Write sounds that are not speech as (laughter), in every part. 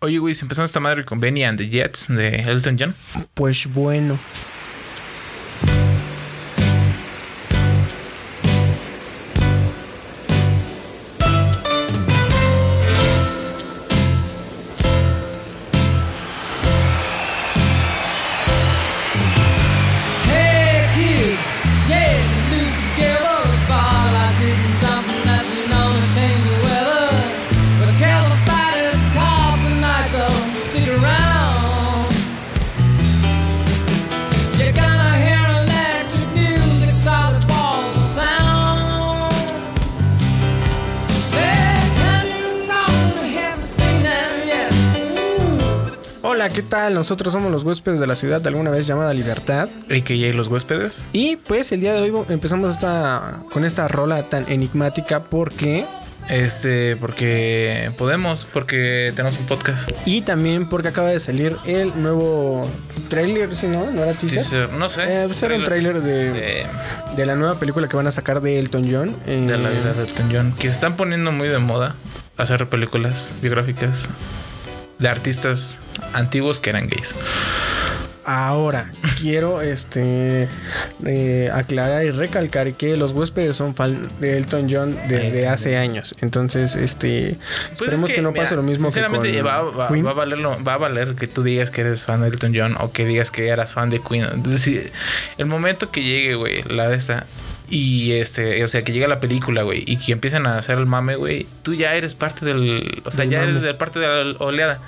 Oye, güey, si empezamos esta madre con Benny and the Jets de Elton John. Pues bueno. Nosotros somos los huéspedes de la ciudad de alguna vez llamada Libertad. AKA Los Huéspedes. Y pues el día de hoy empezamos esta, con esta rola tan enigmática porque... Este, porque podemos, porque tenemos un podcast. Y también porque acaba de salir el nuevo trailer, si no, no era teaser. Teaser, no sé. Eh, pues era el tráiler de, de, de la nueva película que van a sacar de Elton John. eh, de la vida de Elton John. Que se están poniendo muy de moda hacer películas biográficas de artistas antiguos que eran gays. Ahora, (laughs) quiero este eh, aclarar y recalcar que los huéspedes son fan de Elton John desde hace años. Entonces, este Pues esperemos es que, no mira, pase lo mismo que con va, va- Queen. va a valerlo- va a valer que tú digas que eres fan de Elton John o que digas que eras fan de Queen. Es decir, el momento que llegue, güey, la de esta. Y este, o sea, que llegue la película, güey, y que empiecen a hacer el mame, güey, tú ya eres parte del. O sea, Del ya mame. eres de parte de la oleada.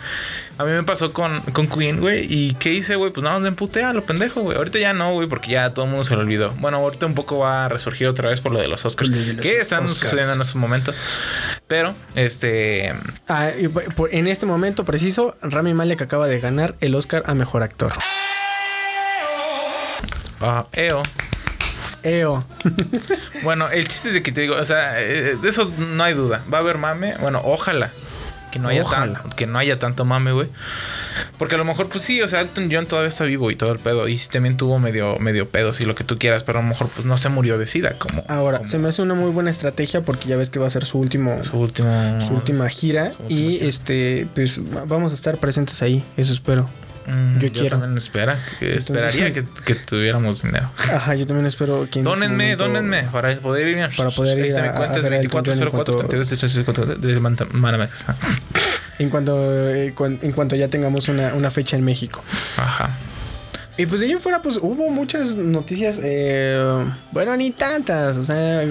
A mí me pasó con, con Queen, güey, y ¿qué hice, güey? Pues nada, me emputé a lo pendejo, güey. Ahorita ya no, güey, porque ya todo el mundo se lo olvidó. Bueno, ahorita un poco va a resurgir otra vez por lo de los Oscars, Lo de los que están Oscars. sucediendo en su momento. Pero, este. Ah, en este momento preciso, Rami Malek acaba de ganar el Oscar a mejor actor. Ah, EO. Eo. (laughs) Bueno, el chiste es de que te digo, o sea, eh, de eso no hay duda. Va a haber mame. Bueno, ojalá. Que no haya, Ojalá. tan- que no haya tanto mame, güey. Porque a lo mejor, pues sí, o sea, Elton John todavía está vivo y todo el pedo. Y sí también tuvo medio, medio pedos y lo que tú quieras, pero a lo mejor pues no se murió de sida como, Ahora, como se me hace una muy buena estrategia porque ya ves que va a ser su último su último. su última gira su última y gira. este pues va- vamos a estar presentes ahí, eso espero. Mm, yo quiero. también espera, que Entonces- esperaría que, que tuviéramos dinero. Ajá, yo también espero que Dónenme, momento- dónenme para poder ir. Para poder ir está mi a- cuenta, a a Elton John en 2404 cuanto- 32 de Manamex. En cuanto, eh, en cuanto ya tengamos una, una fecha en México. Ajá. Y pues de ahí fuera, pues hubo muchas noticias. eh, bueno, ni tantas. O sea,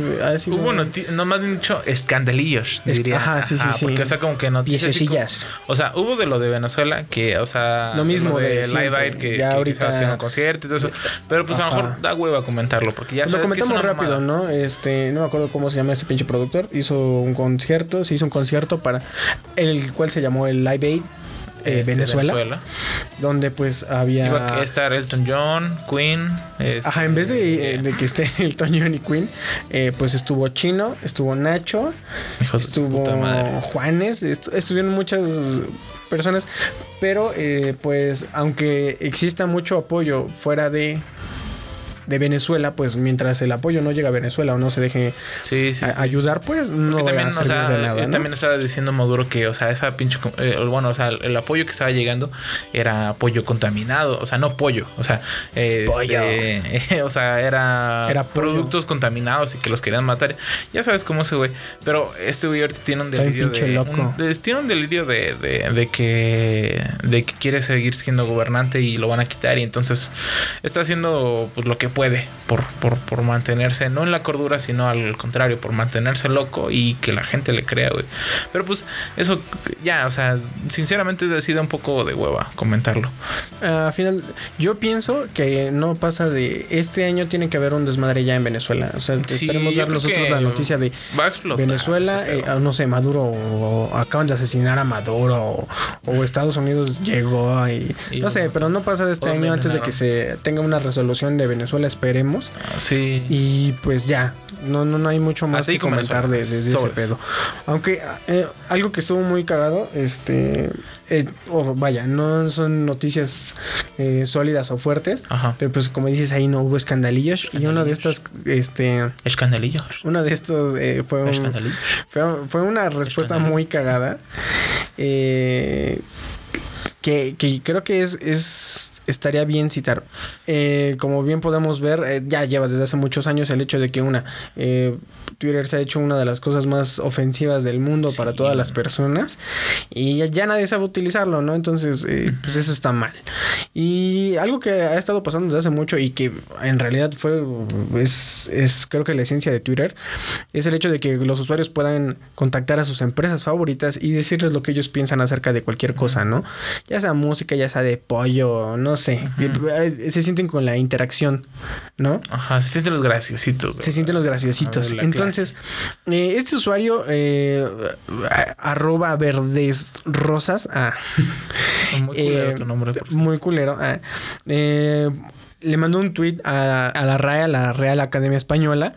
Hubo noti- no más bien dicho escandalillos, Es- diría. ajá, sí, sí, sí. Porque, o sea, como que noticias. así como- o sea, hubo de lo de Venezuela, que, o sea. Lo mismo de, de Live. Aid, que, Ya que ahorita- hacían un concierto y todo eso. Pero pues a lo mejor da hueva comentarlo, porque ya lo sabes que es comentamos una rápido, mamada. ¿no? Este, no me acuerdo cómo se llama este pinche productor. Hizo un concierto, se hizo un concierto para el cual se llamó el Live Aid eh, Este, Venezuela, donde pues había Iba a estar Elton John, Queen. este, Ajá, en vez de, eh, de que esté (laughs) el Toño y Queen, eh, pues estuvo Chino, estuvo Nacho, estuvo. Juanes, estu- estuvieron muchas personas, pero pues aunque exista mucho apoyo fuera de de Venezuela, pues mientras el apoyo no llega a Venezuela o no se deje Sí, sí. a- sí. ayudar, pues no va a o servir sea, de nada. ¿no? también estaba diciendo Maduro que, o sea, esa pinche, eh, bueno, o sea, el, apoyo que estaba llegando era pollo contaminado, o sea, no pollo, o sea, este, Pollo. (laughs) o sea, era, Era productos contaminados y que los querían matar. Ya sabes cómo ese güey, pero este güey ahorita tiene un delirio de, loco. un- de- tiene un delirio de, de, de que de que quiere seguir siendo gobernante y lo van a quitar y entonces está haciendo pues lo que puede por, por, por mantenerse, no en la cordura, sino al contrario, por mantenerse loco y que la gente le crea, güey. Pero pues eso ya, o sea, sinceramente sido un poco de hueva comentarlo. Al final, yo pienso que no pasa de este año tiene que haber un desmadre ya en Venezuela. O sea, esperemos dar nosotros la noticia de va a explotar Venezuela, eh, ah, no sé, Maduro o acaban de asesinar a Maduro o, o Estados Unidos llegó y, Y no sé, pero no pasa de este año antes de que se tenga una resolución de Venezuela, esperemos. Sí. Y pues ya, no, no, no hay mucho más Así que comentar de, de- de ese pedo. Aunque eh, algo que estuvo muy cagado, este, eh, o vaya, no son noticias eh, sólidas o fuertes, Ajá. pero pues como dices ahí no hubo escandalillos, y uno de estos, este, Escandalillo. uno de estos eh, fue, un- fue, fue una respuesta muy cagada. Eh, que, que creo que es, es estaría bien citar. Eh, como bien podemos ver, eh, ya lleva desde hace muchos años el hecho de que una eh, Twitter se ha hecho una de las cosas más ofensivas del mundo para todas las personas y ya, ya nadie sabe utilizarlo, ¿no? Entonces, eh, pues eso está mal. Y algo que ha estado pasando desde hace mucho y que en realidad fue, es, es creo que la esencia de Twitter, es el hecho de que los usuarios puedan contactar a sus empresas favoritas y decirles lo que ellos piensan acerca de cualquier cosa, ¿no? Ya sea música, ya sea de pollo, no sé. Eh, Se sienten con la interacción, ¿no? Ajá, se sienten los graciositos. Se sienten los graciositos. Ver, Entonces, eh, este usuario, eh, arroba verdes rosas, ah, (laughs) Muy culero eh, tu nombre, por muy culero, ah, eh, le mandó un tweet a, a la RAE, a la Real Academia Española,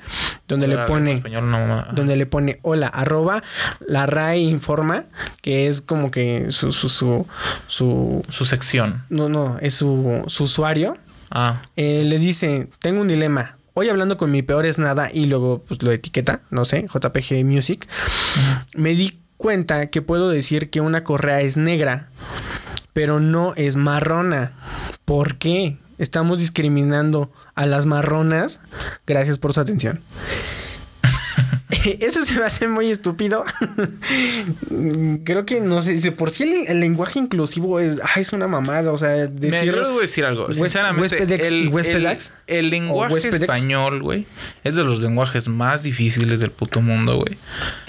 donde le pone... español, no. Donde le pone hola, arroba la RAE informa, que es como que su, su, su, su Su sección. no, no, es su, su usuario. Ah, Eh, le dice, tengo un dilema. Hoy hablando con mi peor es nada y luego pues lo etiqueta, no sé, JPG Music. Me di cuenta que puedo decir que una correa es negra, pero no es marrona. ¿Por qué? Estamos discriminando a las marronas. Gracias por su atención. (laughs) Eso se me hace muy estúpido. (laughs) Creo que no sé, por si el, el lenguaje inclusivo es, ah, es una mamada. O sea, Mira, decir. yo voy a decir algo. Sinceramente, el, el, el lenguaje español, güey, es de los lenguajes más difíciles del puto mundo, güey.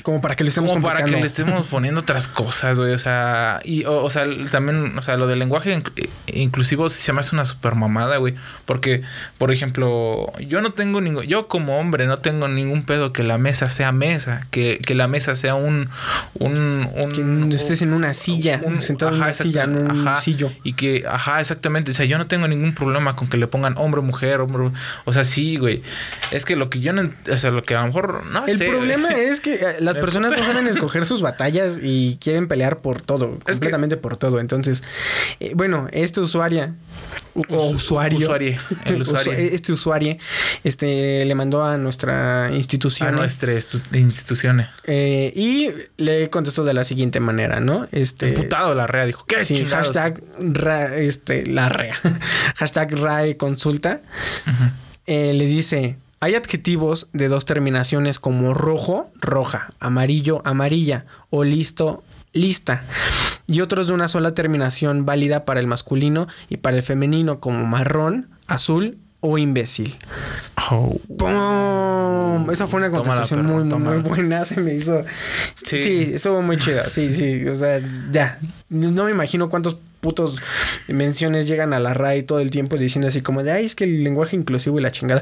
Como para que le estemos Como para que le estemos poniendo otras cosas, güey. O sea, y, o, o sea, también, o sea, lo del lenguaje inc- inclusivo sí se me hace una super mamada, güey. Porque, por ejemplo, yo no tengo ningún, yo como hombre no tengo ningún pedo que la mesa sea mesa, que, que la mesa sea un, un, un Que estés en una silla, sentado en una silla, en un exactamente, sillo. Y que, ajá, exactamente. O sea, yo no tengo ningún problema con que le pongan hombre, mujer, hombre. O sea, sí, güey. Es que lo que yo no, o sea, lo que a lo mejor no El sé, problema güey. es que eh, las personas no saben escoger (laughs) sus batallas y quieren pelear por todo, completamente por todo. Entonces, eh, bueno, este usuaria o Us- usuario, el usuario. (laughs) usu- este usuario, este le mandó a nuestra a institución nuestra estu- instituciones. eh, y le contestó de la siguiente manera, ¿no? Este Emputado la rea dijo, ¿qué Sí, chingados? hashtag ra- este, la rea. (laughs) hashtag RAE consulta. Eh, le dice, hay adjetivos de dos terminaciones como rojo, roja, amarillo, amarilla o listo, lista. Y otros de una sola terminación válida para el masculino y para el femenino como marrón, azul o imbécil. Oh. ¡Pum! Esa fue una Tómala, contestación perro, muy, muy buena. Se me hizo. Sí. Sí. estuvo muy chida. Sí, sí. O sea, ya. No me imagino cuántos putos menciones llegan a la RAI todo el tiempo diciendo así como de ay, es que el lenguaje inclusivo y la chingada.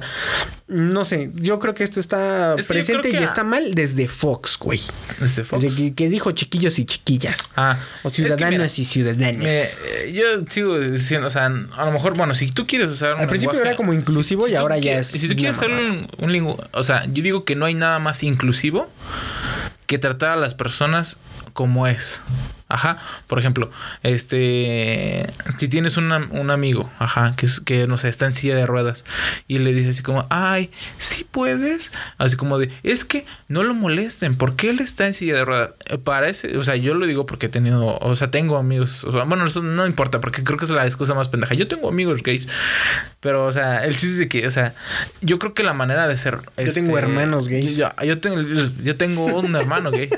No sé, yo creo que esto está Es que yo presente y está mal desde Fox, güey. Desde Fox. Desde que, que dijo chiquillos y chiquillas. Ah, O es que ciudadanos mira, y ciudadanas. me- eh, yo sigo diciendo, o sea, a lo mejor, bueno, si tú quieres usar un Al principio lenguaje- era como inclusivo y ahora ya es Si tú quieres usar un, un lengu- o sea, yo digo que no hay nada más inclusivo que tratar a las personas como es. Ajá, por ejemplo, este, si tienes una- un amigo, ajá, que, que no sé, está en silla de ruedas y le dices así como, ay, sí puedes, así como de, es que no lo molesten, porque él está en silla de ruedas. Eh, Parece, o sea, yo lo digo porque he tenido, o sea, tengo amigos, o sea, bueno, eso no importa, porque creo que es la excusa más pendeja. Yo tengo amigos gays, pero, o sea, el chiste es de que, o sea, yo creo que la manera de ser. Yo tengo hermanos gays. Yo, yo tengo, yo tengo un hermano gay.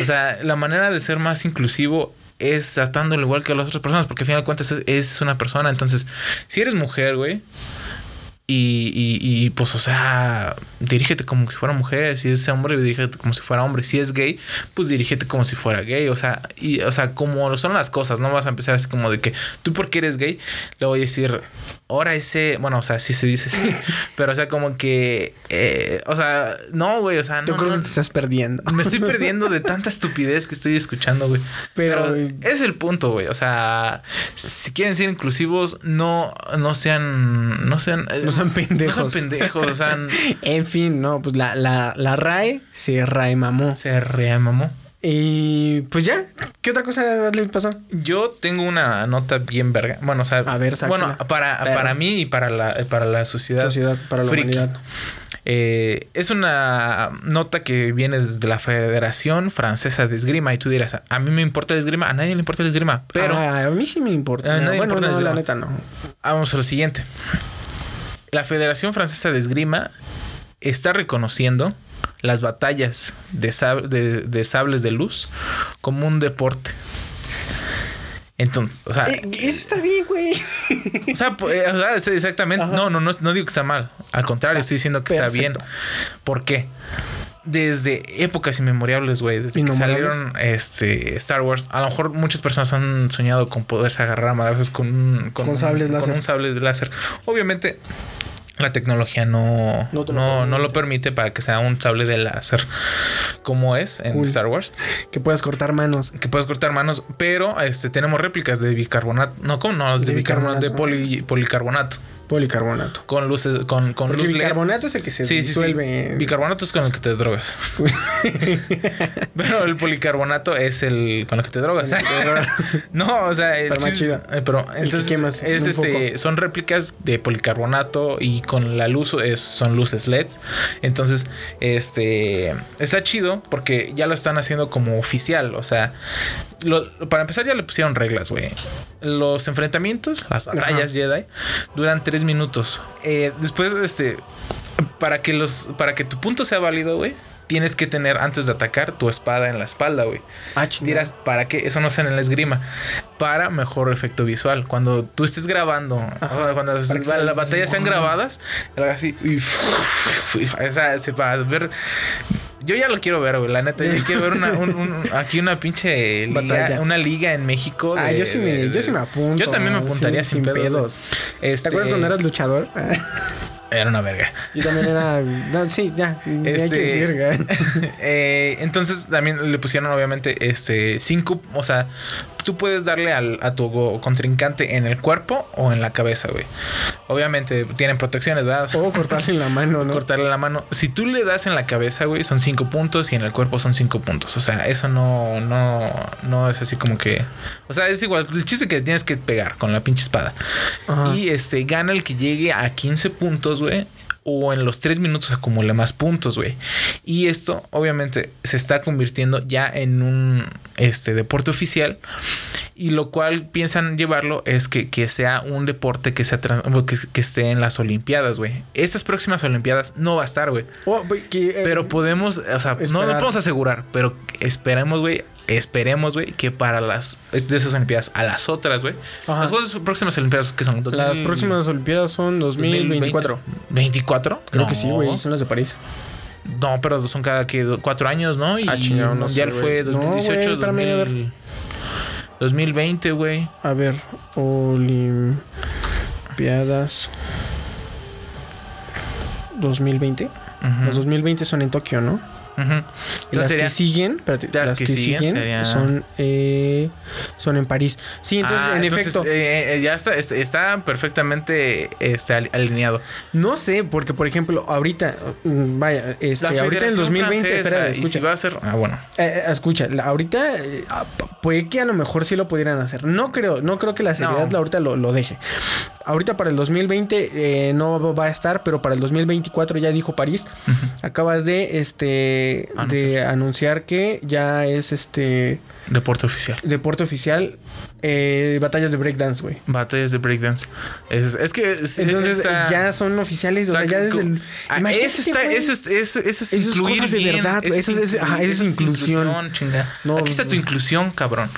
O sea, la manera de ser más inclusivo es tratándolo igual que a las otras personas, porque al final de cuentas es, es una persona. Entonces, si eres mujer, güey. Y, y, y, pues, o sea, dirígete como si fuera mujer. Si es hombre, dirígete como si fuera hombre. Si es gay, pues dirígete como si fuera gay. O sea, y, o sea, como son las cosas, no vas a empezar así como de que tú porque eres gay, le voy a decir, ahora ese, bueno, o sea, sí se dice sí, (laughs) pero o sea, como que, eh, o sea, no, güey, o sea, no. Yo creo no, que te estás perdiendo. me estoy (laughs) perdiendo de tanta estupidez que estoy escuchando, güey. Pero- Pero, es el punto, güey. O sea, si quieren ser inclusivos, no, no sean, no sean, eh, No sean pendejos. No sean pendejos, o sea, (laughs) En fin, no, pues la, la, la RAE se RAE mamó. se remamó. Y pues ya, ¿qué otra cosa le pasó? Yo tengo una nota bien verga. Bueno, o sea, A ver, sácala. bueno, para, para mí y para la, para la sociedad. Sociedad para la friki. humanidad. Eh, es una nota que viene desde la Federación Francesa de Esgrima. Y tú dirás, a mí me importa el esgrima, a nadie le importa el esgrima. Pero Ah, a mí sí me importa. A nadie bueno, importa no, el la neta no. vamos a lo siguiente. La Federación Francesa de Esgrima está reconociendo las batallas de, sab- de- de sables de luz como un deporte. Entonces, o sea, Eh, eso está bien, güey. o sea, eh, o sea, es exactamente. No, no, no, no digo que está mal. Al contrario, Está estoy diciendo que está bien. ¿Por qué? Desde épocas inmemorables, güey. Desde que salieron este, Star Wars. A lo mejor muchas personas han soñado con poderse agarrar a madrazos con un, Con un- sables láser. un sable de láser. Obviamente, la tecnología no, No no, lo no, permite. lo permite para que sea un sable de láser como es en Cool. Star Wars. Que puedas cortar manos. Que puedes cortar manos, pero este tenemos réplicas de bicarbonato. No, ¿cómo no? De, De bicarbonato, de poli- policarbonato. Policarbonato. Con luces, con, con Porque luz LED. bicarbonato es el que se Sí, sí, sí. disuelve. Bicarbonato es con el que te drogas. (laughs) pero el policarbonato es el con el que te drogas. Con el que te drogas. (laughs) no, o sea, el Pero más chido. eh, Pero El que entonces quemas es este, son réplicas de policarbonato y con la luz es- son luces LEDs. Entonces, este está chido porque ya lo están haciendo como oficial. O sea, lo- para empezar ya le pusieron reglas, güey. Los enfrentamientos, las batallas Jedi, duran tres minutos. Eh, después, este, para que los, para que tu punto sea válido, güey, tienes que tener antes de atacar tu espada en la espalda, güey. Ah. Dirás, ¿para qué? Eso no se en la esgrima. Para mejor efecto visual. Cuando tú estés grabando, Ajá. cuando las, batallas sean grabadas, así, y, o sea, se va a ver. Yo ya lo quiero ver, güey. La neta, yo quiero ver una, un- un- aquí una pinche liga, Batalla. una liga en México. Ah, yo sí me, de- yo sí me apunto. Yo también me apuntaría sin, pedos. Este, ¿Te acuerdas cuando eras luchador? (laughs) Era una verga. Yo también era. No, sí, ya. ni hay que Este- decir. (laughs) Eh, entonces también le pusieron obviamente este cinco, o sea, tú puedes darle al, a tu contrincante en el cuerpo o en la cabeza, güey. Obviamente tienen protecciones, ¿verdad? O cortarle la mano, ¿no? cortarle la mano. Si tú le das en la cabeza, güey, son cinco puntos y en el cuerpo son cinco puntos. O sea, eso no, no, no es así como que. O sea, es igual. El chiste que tienes que pegar con la pinche espada. Ajá. Y este gana el que llegue a 15 puntos, güey. O en los 3 minutos acumule más puntos, güey. Y esto, obviamente, se está convirtiendo ya en un este, deporte oficial. Y lo cual piensan llevarlo es que, que sea un deporte que, sea trans- que, que esté en las Olimpiadas, güey. Estas próximas Olimpiadas no va a estar, güey. Oh, eh, Pero podemos, o sea, no, no esperar. podemos asegurar, pero esperemos, güey. Esperemos, güey, que para las de esas Olimpiadas a las otras, güey. Las próximas Olimpiadas que son Las 2000 próximas Olimpiadas son 2024. 24. Creo No. que sí, güey. Son las de París. No, pero son cada que cuatro años, ¿no? Y Ah, chingado, no mundial sé, fue güey. No, 2018, güey, espérame, a ver. 2000 2020, güey. A ver, Olimpiadas 2020. Ujú, Los 2020 son en Tokio, ¿no? Las que siguen, espérate, las las, que que, siguen siguen, sería- son, eh, son en París. Sí, entonces, Ah, en entonces, efecto, eh, eh, ya está, está perfectamente ali- alineado. no sé, porque por ejemplo, ahorita, mm, vaya, este, ahorita en el Federación 2020, Francesa, espera, y si escucha, va a ser, ah, bueno. Eh, escucha, ahorita ah, puede que a lo mejor sí lo pudieran hacer. No creo, no creo que la seriedad No. la ahorita lo, lo deje. Ahorita para el 2020 eh, no va a estar, pero para el 2024 ya dijo París. Ujú. Acabas de este de anunciar que ya es este Deporte oficial. deporte oficial eh, batallas de breakdance, güey. Batallas de breakdance. Es, es que es- Entonces esa- ya son oficiales, o sea, ya desde el Ah, eso está, eso es, eso, eso es Eso es incluir cosas de verdad. Eso es- ajá, eso es inclusión. No, Aquí está tu inclusión, cabrón.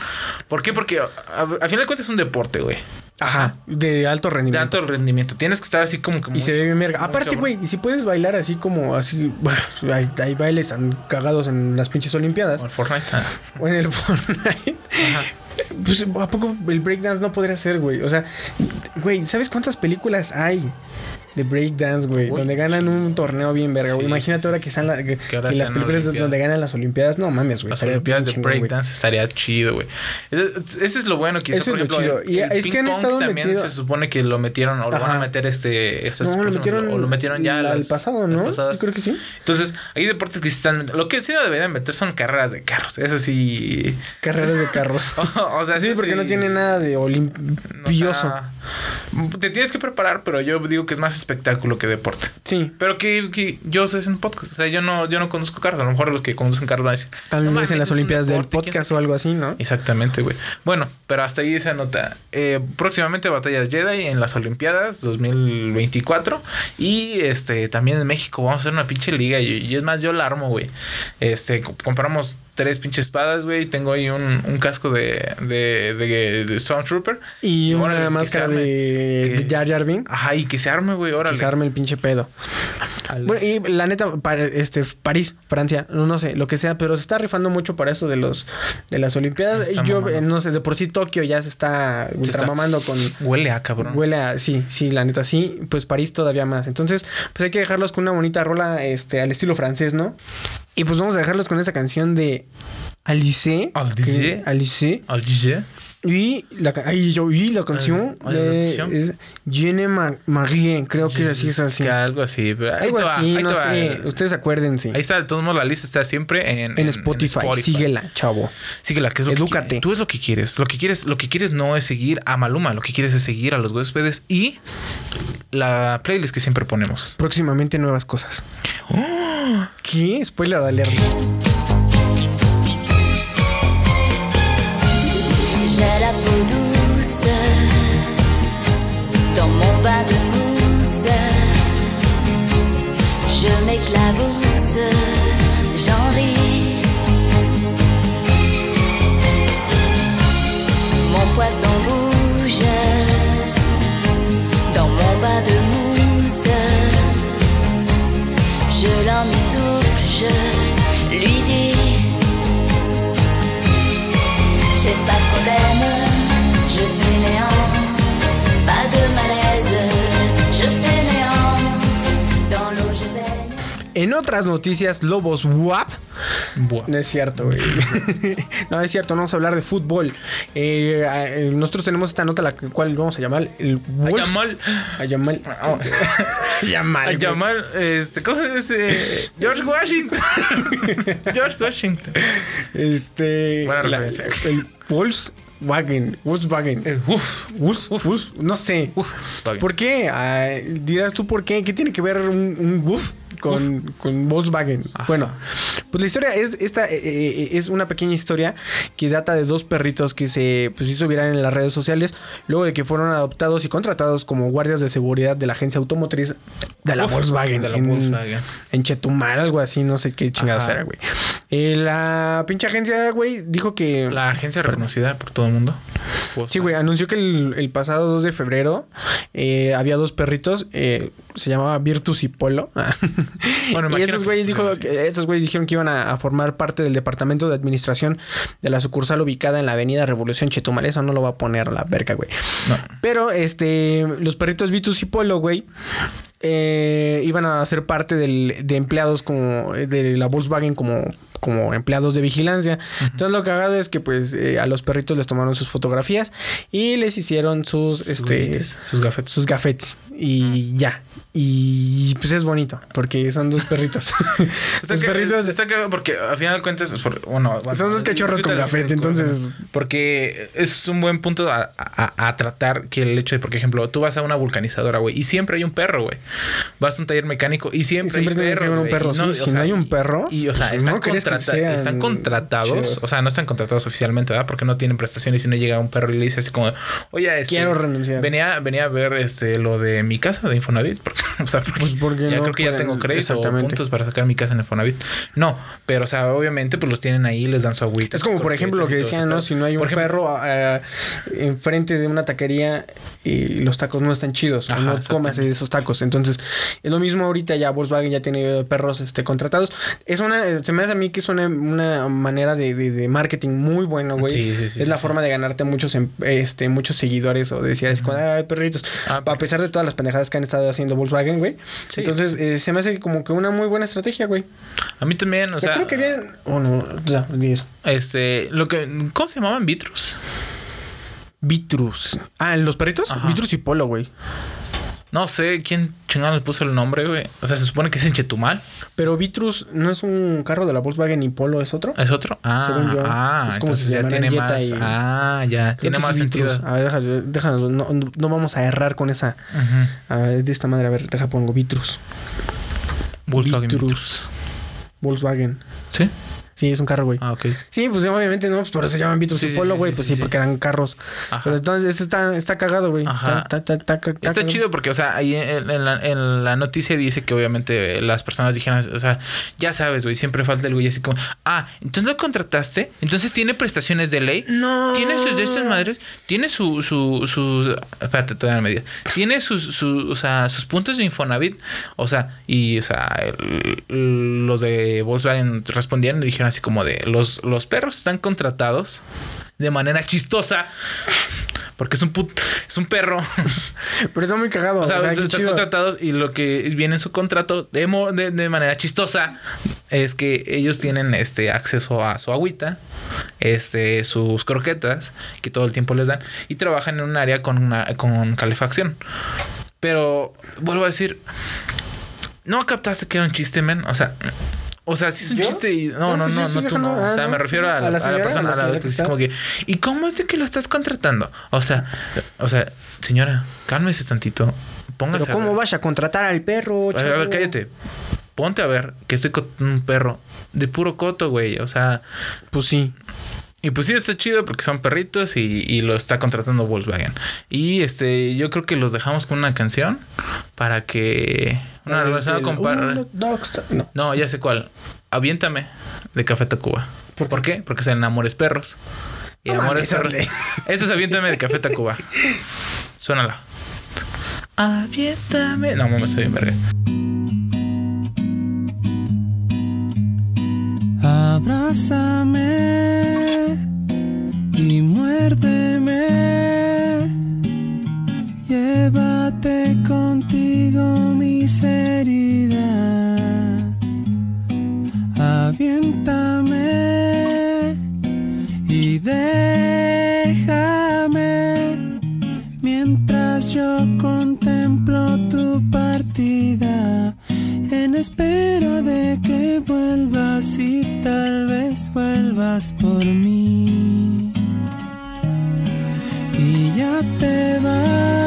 ¿Por qué? Porque a, a- a final de cuentas es un deporte, güey. Ajá, de alto De rendimiento. alto rendimiento. Tienes que estar así como que Y se ve bien Aparte, güey, y si puedes bailar así como así, bueno, hay, hay bailes tan cagados en las pinches olimpiadas Como el Fortnite. Ah, o en el Fortnite. Ajá. Pues a poco el breakdance no podría ser, güey. O sea, güey, ¿sabes cuántas películas hay de breakdance, güey. Donde ganan un torneo bien verga, güey. Sí, Imagínate sí, ahora que están la- que, Que ahora que las películas Olimpiadas. donde ganan las Olimpiadas. No mames, güey. Las Olimpiadas de breakdance estaría chido, güey. Ese ese es lo bueno que hizo, Eso por es lo ejemplo, chido. Y el, es que han estado también metido- se supone que lo metieron o lo van a meter este estas No, lo próximas- metieron, o lo metieron ya al pasado, ¿no? Yo creo que sí. Entonces, hay deportes que sí están lo que sí deberían meter son carreras de carros. Eso sí. Carreras de (laughs) carros. o sea, sí, eso porque no tiene nada de olimpioso. te tienes que preparar, pero yo digo que es más espectáculo que deporte. Sí. Pero que, que yo soy un podcast. O sea, yo no, yo no conduzco carros. A lo mejor los que conducen carros van a decir. Tal "No vez en las es Olimpiadas del podcast o algo así, ¿no? Exactamente, güey. Bueno, pero hasta ahí esa nota. Eh, próximamente batallas Jedi en las Olimpiadas 2024 y este también en México vamos a hacer una pinche liga y, y es más yo la armo, güey. Este co- compramos tres pinches espadas, güey. Tengo ahí un, un casco de de, de, de Stormtrooper. Y órale, una que máscara arme. de Que- de Jar Jar Binks. Ajá, y que se arme, güey, Que órale. se arme el pinche pedo. Bueno, y la neta, para, este, París, Francia, no, no sé, lo que sea, pero se está rifando mucho para eso de los de las Olimpiadas. Está Yo, mamando. eh, no sé, de por sí Tokio ya se está ultramamando con. Huele a cabrón. Huele a, sí, sí, la neta, sí, pues París todavía más. Entonces, pues hay que dejarlos con una bonita rola, este, al estilo francés, ¿no? Y pues vamos a dejarlos con esa canción de Alice. Alice. Alice. Al DJ. Y la, ay, yo, y la canción la de- es Jenny Ma- Marie, creo que así es así. Que algo así. pero Algo va, así, no sé. Ustedes acuérdense. Ahí está, de todos modos, la lista está siempre en, en, Spotify. Síguela, chavo. Síguela, que es lo Edúcate. que. Tú es lo que quieres. Lo que quieres, lo que quieres no es seguir a Maluma, lo que quieres es seguir a los huéspedes y la playlist que siempre ponemos. Próximamente nuevas cosas. ¿Qué? Spoiler alert. J'ai la peau douce dans mon bain de mousse. Je m'éclabousse, j'en ris. Mon poisson bouge dans mon bain de mousse. Je l'emmitoufle, je lui dis. J'ai pas En otras noticias, Lobos WAP. No es cierto, güey. (laughs) no es cierto, no vamos a hablar de fútbol. Eh, eh, nosotros tenemos esta nota, la cual vamos a llamar el A Wolves- (laughs) Yamal. A Yamal. Yamal. A. Yamal, este, ¿cómo se dice? George Washington. (laughs) George Washington. Este. Buena la- el Volkswagen. Volkswagen. Eh, Uf, Wolves- Wolves- no sé. ¿Por qué? Ah, dirás tú por qué. ¿Qué tiene que ver un, un Wolf con, con Volkswagen? Bueno, pues la historia es esta eh, eh, es una pequeña historia que data de dos perritos que se pues hizo viral en las redes sociales luego de que fueron adoptados y contratados como guardias de seguridad de la agencia automotriz de la Uf, Volkswagen. de la en, Volkswagen. en Chetumal, algo así, no sé qué chingados Ajá. era, güey. Eh, la pinche agencia, güey, dijo que La agencia reconocida por todo el mundo. Sí, güey, anunció que el, el pasado 2 de febrero eh, había dos perritos, eh, se llamaba Virtus y Polo. (laughs) (laughs) Bueno, y estos güeyes dijo que estos güeyes dijeron que iban a, a formar parte del departamento de administración de la sucursal ubicada en la Avenida Revolución Chetumal. Eso no lo va a poner a la verga, güey. No. Pero este, los perritos Vitus y Polo, güey, eh, iban a ser parte del, de empleados como de la Volkswagen como, como empleados de vigilancia. Entonces lo cagado es que pues eh, a los perritos les tomaron sus fotografías y les hicieron sus, Sus este sus gafetes. sus gafetes y ya. Y pues es bonito porque son dos perritos. (laughs) Está los que- perritos está cagado porque al final de cuentas, por- bueno, bueno, Son dos cachorros con gafete, entonces- Porque es un buen punto a, a- a tratar que el hecho de, por ejemplo, tú vas a una vulcanizadora, güey, y siempre hay un perro, güey. Vas a un taller mecánico y siempre, Siempre hay que perros, un perro, y no- o si sea, no hay un y- perro, Y, o sea, pues, no crees que contrata- están contratados, o sea, no están contratados oficialmente, ¿verdad? Porque no tienen prestaciones y no llega un perro y le dice así como, oye, este, Quiero renunciar. Venía, venía a ver este lo de mi casa de Infonavit. (laughs) porque- o sea, porque Pues porque ya no creo que ya tengo crédito o puntos para sacar mi casa en Infonavit. No, pero o sea, obviamente pues los tienen ahí, les dan su agüita. Es como, por ejemplo, lo que decían, ¿no? Si no hay un ejemplo, perro eh, enfrente de una taquería y los tacos no están chidos, Ajá, no comas de esos tacos. Entonces, es lo mismo ahorita ya Volkswagen ya tiene perros este, contratados. Es una, se me hace a mí que que es una, una manera de, de- de marketing muy bueno, güey. Sí, sí, sí, es la forma de ganarte muchos em- este muchos seguidores o decir así, ay, perritos. Ah, a pesar de todas las pendejadas que han estado haciendo Volkswagen, güey. Entonces, eh, se me hace como que una muy buena estrategia, güey. A mí también, o Yo sea, creo que bien. O no, o sea, eso. este, lo que, ¿cómo se llamaban? Vitrus. Vitrus. Ah, ¿los perritos? Ajá. Vitrus y Polo, güey. No sé quién chingado le puso el nombre, güey. O sea, se supone que es en Chetumal. Pero Vitrus no es un carro de la Volkswagen y Polo es otro. ¿Es otro? Ah, Según yo, ah, es como si entonces se ya tiene Jetta más. y- Ah, ya, tiene más sentido. Vitrus. A ver, déjalo- déjanos, no, no vamos a errar con esa. Ah, es de esta madre, a ver, deja pongo Vitrus. Volkswagen Vitrus. Vitrus. Volkswagen. ¿Sí? Sí, es un carro, güey. Ah, ok. Sí, pues obviamente no, pues por eso se llaman Vitrus Sí, y Polo, güey. sí, pues sí, sí, sí. porque eran carros. Ajá. Pero entonces está, está cagado, güey. Ajá. Está, está, está, está, cagado. chido porque, o sea, ahí en, en la, en la noticia dice que obviamente las personas dijeron, o sea, ya sabes, güey, siempre falta el güey así como, ah, entonces lo contrataste, entonces tiene prestaciones de ley, No. tiene sus de estas madres, tiene su, su, sus, espérate, todavía no me digas, tiene sus, su- o sea, sus puntos de Infonavit, o sea, y, o sea, el- los de Volkswagen respondieron y dijeron así como de, los, los perros están contratados de manera chistosa. Porque es un put- es un perro. (laughs) Pero está muy cagado. O sea, qué están chido. contratados y lo que viene en su contrato de, de, de manera chistosa es que ellos tienen este acceso a su agüita, este, sus croquetas, que todo el tiempo les dan, y trabajan en un área con, una, con calefacción. Pero vuelvo a decir, no captaste que era un chiste, men. O sea, o sea, sí es un ¿Yo? chiste y no, no, No, pues no, tú no. ah, o sea, no. me refiero a, A la, la a la señora, persona, a la a la señora que es está. como que, ¿y cómo es de que lo estás contratando? O sea, o sea, señora, cálmese tantito. Póngase Pero a ¿cómo ver. vas a contratar al perro? A ver, a ver, chavo? cállate. Ponte a ver que estoy con un perro de puro coto, güey. O sea, Pues sí. y pues sí está chido porque son perritos y, y lo está contratando Volkswagen. Y este, yo creo que los dejamos con una canción para que Dogs- No. No, ya sé cuál. Aviéntame de Café Tacuba. ¿Por ¿Por, qué? Porque son Amores Perros. Y No Amores Perros. (laughs) Este es Aviéntame de Café Tacuba. Suénala. Aviéntame. No, mames, está bien verga. Abrázame y por mí. Y ya te vas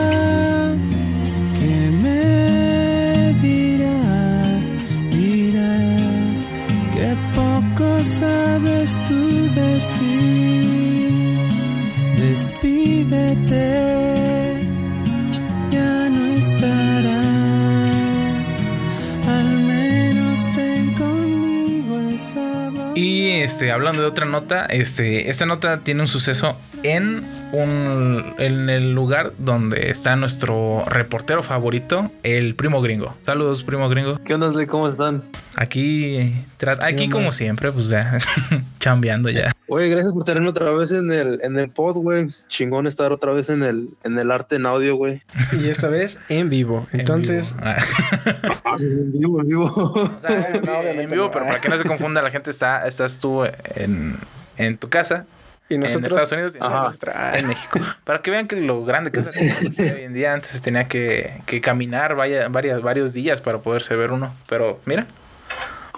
este, hablando de otra nota, este, esta nota tiene un suceso en un en el lugar donde está nuestro reportero favorito, el primo gringo. Saludos, primo gringo. ¿Qué onda? ¿Cómo están? Aquí, aquí como siempre, pues ya (laughs) chambeando ya. Oye, gracias por tenerme otra vez en el, en el pod, güey. Chingón estar otra vez en el, en el arte en audio, güey. Y esta vez en vivo. Entonces, En vivo. Ah. (laughs) Ah, en vivo, en vivo. O sea, (laughs) en, en vivo, pero para que no se confunda, la gente está, estás tú en, en tu casa. y en nosotros. Estados Unidos y en, Ajá. nuestra- en México. Para que vean que lo grande que es hoy en día. Antes se tenía que, que caminar vaya, varias, varios días para poderse ver uno. Pero mira.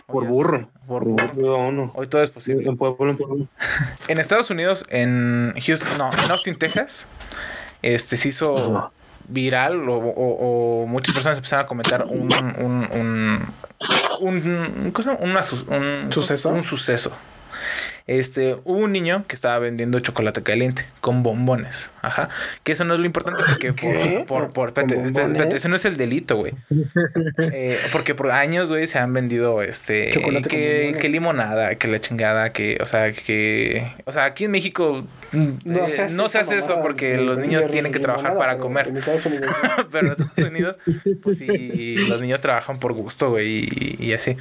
Por burro. Por burro. Hoy todo es posible. En pueblo, en pueblo. En Estados Unidos, en Houston, no, en Austin, Texas, este se hizo viral o, o- o muchas personas empezaron a comentar un un un un, un- un- ¿Suceso? un suceso. Este, hubo un niño que estaba vendiendo chocolate caliente con bombones. Ajá. Que eso no es lo importante porque ¿Qué? por, por, por, espérate, ese no es el delito, güey. (laughs) Eh, porque por años, güey, se han vendido este Chocolate que, que limonada, que la chingada, que, o sea, que, o sea, aquí en México No eh, se hace, no se esa hace eso porque de los niños tienen que trabajar limonada, para comer. En Estados Unidos. (laughs) Pero en Estados Unidos, pues sí, los niños trabajan por gusto, güey, y, y así.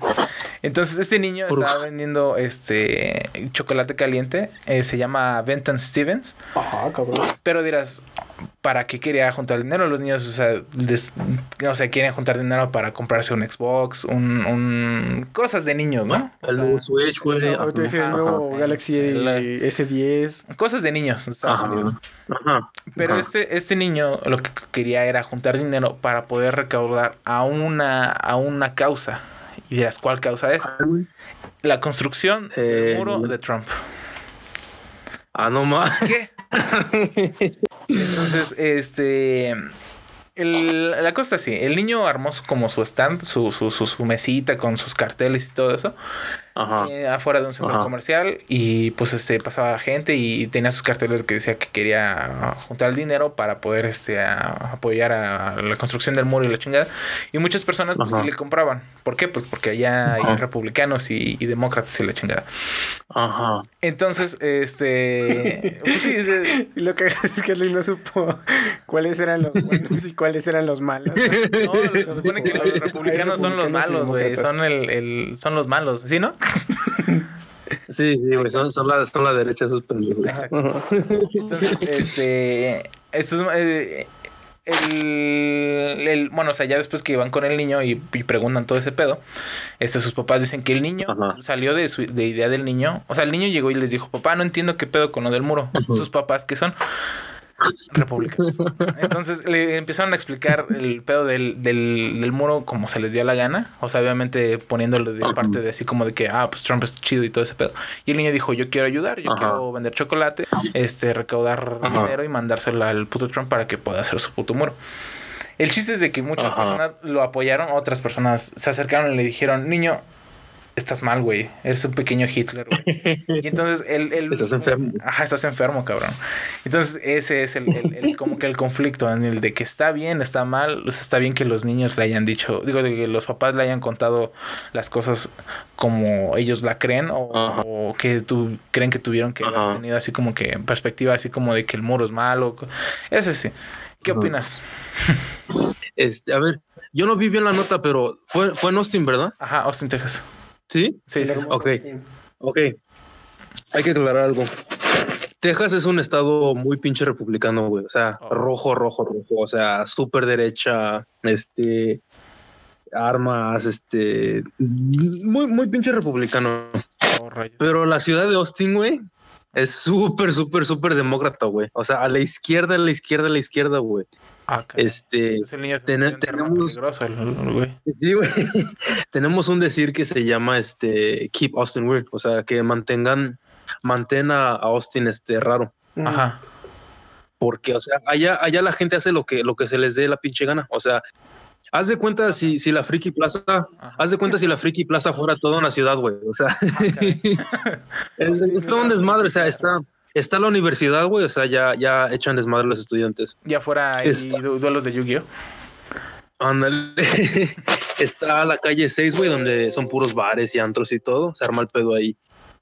Entonces, este niño Por- estaba vendiendo este chocolate caliente. eh, se llama Benton Stevens. Ajá, cabrón. Pero dirás, ¿para qué quería juntar dinero? Los niños, o sea, des- o sea quieren juntar dinero para comprarse un Xbox, un, un- cosas de niños, ¿no? O El sea, nuevo Switch, güey. Ahorita dice el Ajá. nuevo Galaxy El- S10. cosas de niños. en Estados Ajá. Unidos. Ajá. Pero Ajá. este, este niño lo que quería era juntar dinero para poder recaudar a una, a una causa. Y dirás, ¿cuál causa es? La construcción del Eh, muro de Trump. Ah, no más. ¿Qué? Entonces, este. el- la cosa es así: el niño armó como su stand, su, su, su, su mesita con sus carteles y todo eso. Eh, afuera de un centro Ajá. comercial. Y pues este pasaba gente y tenía sus carteles que decía que quería juntar el dinero para poder este a- apoyar a la construcción del muro y la chingada. Y muchas personas pues sí le compraban. ¿Por qué? Pues porque allá hay republicanos y, y demócratas y la chingada. Ajá. Entonces, este. pues sí, lo que (laughs) es que Lee no supo cuáles eran los buenos y cuáles eran los malos. No, (laughs) se supone que los republicanos son los malos, güey. Son el, el, son los malos, ¿sí, no? Sí, sí, güey. Son, son, la, son la derecha esos pendejos. Entonces, este. Esto es. eh, el, el- bueno, o sea, ya después que van con el niño y, y preguntan todo ese pedo, este, sus papás dicen que el niño Ajá. salió de su de idea del niño. O sea, el niño llegó y les dijo, papá, no entiendo qué pedo con lo del muro. Sus papás, que son republicanos. Entonces le empezaron a explicar el pedo del, del, del muro como se les dio la gana. O sea, obviamente poniéndolo de Ajá. parte de así como de que, ah, pues Trump es chido y todo ese pedo. Y el niño dijo, yo quiero ayudar, yo Ajá. quiero vender chocolate, este, recaudar Ajá. dinero y mandárselo al puto Trump para que pueda hacer su puto muro. El chiste es de que muchas personas lo apoyaron, otras personas se acercaron y le dijeron, niño, estás mal, güey. Eres un pequeño Hitler, güey. Y entonces él, él- Estás enfermo. Ajá, estás enfermo, cabrón. Entonces ese es el, el- el- como que el conflicto en el de que está bien, está mal. O sea, está bien que los niños le hayan dicho, digo, de que los papás le hayan contado las cosas como ellos la creen o, que tú creen que tuvieron que haber tenido así como que perspectiva así como de que el muro es malo. Ese sí. ¿Qué opinas? Este, a ver, yo no vi bien la nota, pero fue, fue en Austin, ¿verdad? Ajá, Austin, Texas. Sí. Sí, sí. Ok. Ok. Hay que aclarar algo. Texas es un estado muy pinche republicano, güey. O sea, Oh. rojo, rojo, rojo. O sea, súper derecha, este, armas, este, muy, muy pinche republicano. Oh. Pero la ciudad de Austin, güey, es súper, súper, súper demócrata, güey. O sea, a la izquierda, a la izquierda, a la izquierda, güey. Ah. Este, Es el ten- tenemos- peligroso, el-. Sí, güey. (laughs) Tenemos un decir que se llama este Keep Austin Weird, o sea, que mantengan, mantén a a Austin este raro, Ajá. porque, o sea, allá, allá la gente hace lo que, lo que se les dé la pinche gana, o sea, haz de cuenta si, si la Friki Plaza, Ajá. haz de cuenta si la Friki Plaza fuera toda una ciudad, güey, o sea, (laughs) es, es todo un desmadre, o sea, está, está la universidad, güey, o sea, ya, ya echan desmadre los estudiantes. Ya fuera hay Está- du- duelos de Yu-Gi-Oh. Ándale. (laughs) Está la calle 6, güey, donde son puros bares y antros y todo. Se arma el pedo ahí.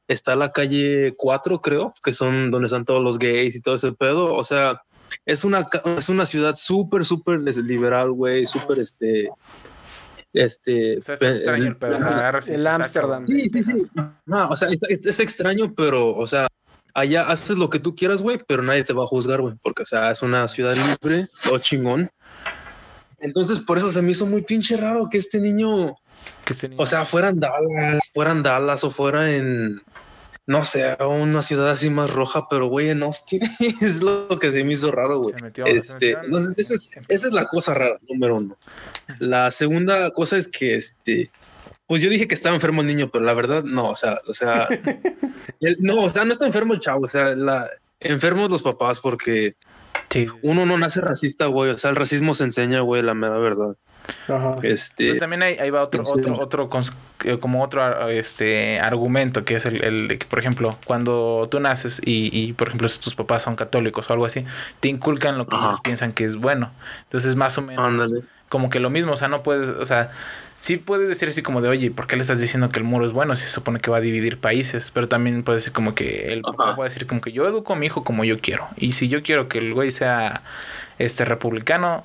Está la calle 4, creo, que son donde están todos los gays y todo ese pedo. O sea, es una, es una ciudad súper, súper liberal, güey, súper este. Este. O sea, está pe- extraño el Ámsterdam. Sí, sí, sí. O sea, es extraño, pero, o sea, allá haces lo que tú quieras, güey, pero nadie te va a juzgar, güey, porque, o sea, es una ciudad libre, todo chingón. Entonces, por eso se me hizo muy pinche raro que este niño, Que este niño- o sea, fuera en Dallas, fuera en Dallas o fuera en, no sé, una ciudad así más roja, pero, güey, en Austin (laughs) es lo que se me hizo raro, güey. Este, entonces, esa es, esa es la cosa rara, número uno. La segunda cosa es que, este, pues yo dije que estaba enfermo el niño, pero la verdad no, o sea, o sea, (laughs) el- no, o sea, no está enfermo el chavo, o sea, la, enfermos los papás porque Sí. uno no nace racista, güey, o sea, el racismo se enseña, güey, la mera verdad. Ajá. Este, Pero también ahí, ahí va otro, Sí. otro, otro, cons- eh, como otro ar- este argumento que es el, el de que, por ejemplo, cuando tú naces y, y, por ejemplo, si tus papás son católicos o algo así, te inculcan lo que Ajá. ellos piensan que es bueno. Entonces, más o menos, ándale. como que lo mismo, o sea, no puedes, o sea, sí puedes decir así como de, oye, ¿por qué le estás diciendo que el muro es bueno si se supone que va a dividir países? Pero también puede ser como que el papá Ajá. puede decir como que yo educo a mi hijo como yo quiero. Y si yo quiero que el güey sea este republicano,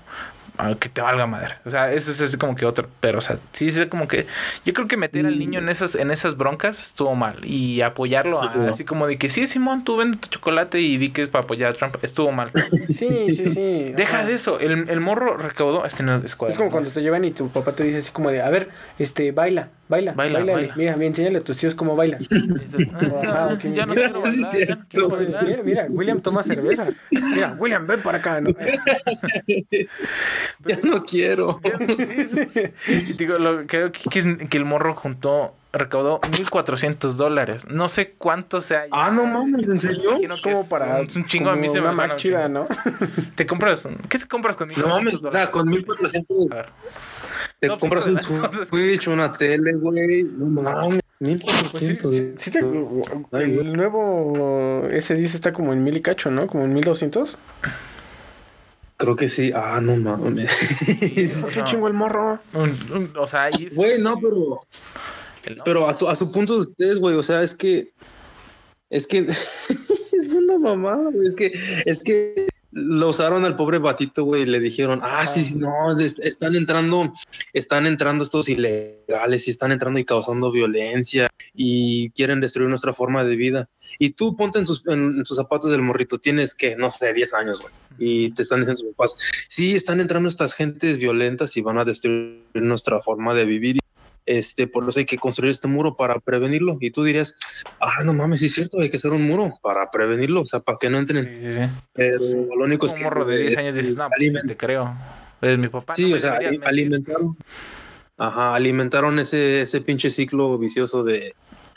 que te valga madre. O sea, eso es así como que otro, pero o sea, sí es como que yo creo que meter al niño en esas en esas broncas estuvo mal y apoyarlo a- así como de que sí, Simón, tú vende tu chocolate y di que es para apoyar a Trump, estuvo mal. Sí, sí, sí. Deja Ajá. de eso, el, el morro recaudó este no es cuadro, como ¿no? cuando te llevan y tu papá te dice así como de, a ver, este, baila, baila, Baila, baila, baila. Mira, mira, enséñale a tus tíos cómo (laughs) (laughs) ya no mira, quiero sí, bailar, ya no quiero cierto. bailar. Mira, mira, William toma cerveza. Mira, William, ven para acá. ¿no? (laughs) (laughs) Ya no quiero. (laughs) Digo, lo, creo que, que el morro juntó, recaudó 1400 dólares. No sé cuánto sea. Ah, no mames, ¿en serio? Es como para es un chingo. A mí se me una chida. ¿no? (laughs) Te compras, ¿qué te compras con No 1400 mames, dólares? mira, con 1400 A ver. te No, pues, compras un entonces- Switch, una tele, güey. No mames, Pues sí, 1400. sí, sí te- el nuevo S10 está como en mil y cacho, ¿no? Como en 1200. Creo que sí. Ah, no mames. (laughs) ¿Qué chingo el morro? Un- un- o sea, ahí Güey, no, pero Pero a su, a su punto de ustedes, güey, o sea, es que. Es que. (laughs) es una mamada, güey. Es que. Es que lo usaron al pobre batito, güey, y le dijeron, ah, sí, sí, no, es- están entrando, están entrando estos ilegales y están entrando y causando violencia y quieren destruir nuestra forma de vida. Y tú ponte en sus, en, en sus zapatos del morrito, tienes que, no sé, 10 años, güey, y te están diciendo sus papás, sí, están entrando estas gentes violentas y van a destruir nuestra forma de vivir. Este, por eso hay que construir este muro para prevenirlo. Y tú dirías, ah, no mames, sí es cierto, hay que hacer un muro para prevenirlo, o sea, para que no entren. sí, sí. Pero lo único es Un que. morro de 10 es años dices, no, pues, te creo. Es mi papá. Sí, no o sea, alimentaron. Ajá, alimentaron ese, ese pinche ciclo vicioso de,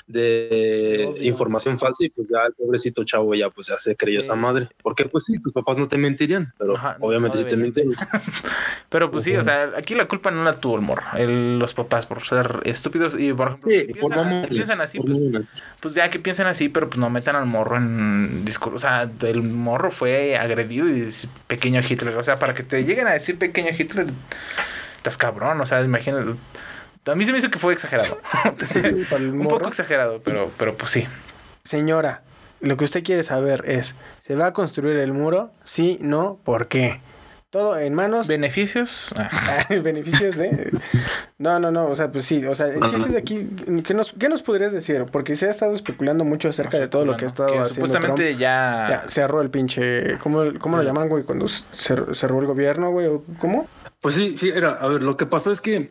de información falsa y pues ya el pobrecito chavo ya pues ya se creyó Sí. esa madre. Porque pues sí, tus papás no te mentirían, pero Ajá, obviamente no sí te mintieron. (laughs) Pero pues sí, o sea, aquí la culpa no la tuvo el morro, el- los papás por ser estúpidos y por ejemplo, Sí, piensan, piensan así, pues, pues ya que piensen así, pero pues no metan al morro en discurso, o sea, el morro fue agredido y es pequeño Hitler, o sea, para que te lleguen a decir pequeño Hitler, estás cabrón, o sea, imagínate. A mí se me hizo que fue exagerado. (laughs) Un morro. poco exagerado, pero, pero pues sí. Señora, lo que usted quiere saber es, ¿se va a construir el muro? Sí, no, ¿por qué? Todo en manos ¿Beneficios? Ah, (laughs) beneficios de... No, no, no, o sea, pues sí, o sea, el chiste de aquí, ¿qué nos, qué nos podrías decir? Porque se ha estado especulando mucho acerca de todo lo que ha estado que haciendo Supuestamente Trump. ya... Ya, cerró el pinche... ¿Cómo, cómo lo llaman, güey? Cuando cer- cerró el gobierno, güey, ¿o ¿cómo? Pues sí, sí, era, a ver, lo que pasó es que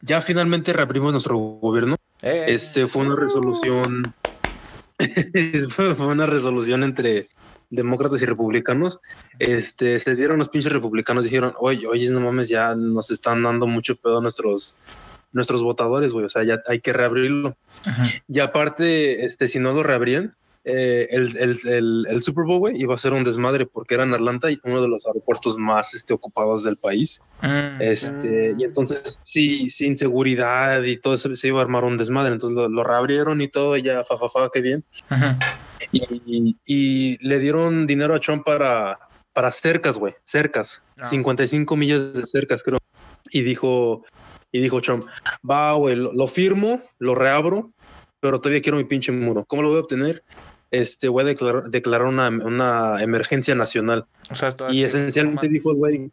ya finalmente reabrimos nuestro gobierno. Eh, Este fue una resolución. (laughs) fue una resolución entre demócratas y republicanos. Este se dieron los pinches republicanos, dijeron, oye, oye, no mames, ya nos están dando mucho pedo a nuestros nuestros votadores, güey. O sea, ya hay que reabrirlo. Y aparte, este, si no lo reabrían, eh, el, el, el, el Super Bowl, güey, iba a ser un desmadre porque era en Atlanta y uno de los aeropuertos más este, ocupados del país. Mm. Este, y entonces, sí, sin seguridad y todo eso se iba a armar un desmadre. Entonces lo, lo reabrieron y todo, y ya, fa, fa, fa, qué bien. Y, y- y le dieron dinero a Trump para, para cercas, güey, cercas, Ah. 55 millas de cercas, creo. Y dijo, y dijo Trump, va, güey, lo, lo firmo, lo reabro, pero todavía quiero mi pinche muro. ¿Cómo lo voy a obtener? Este, voy a declarar, declarar una, una emergencia nacional. O sea, Y esencialmente dijo el güey,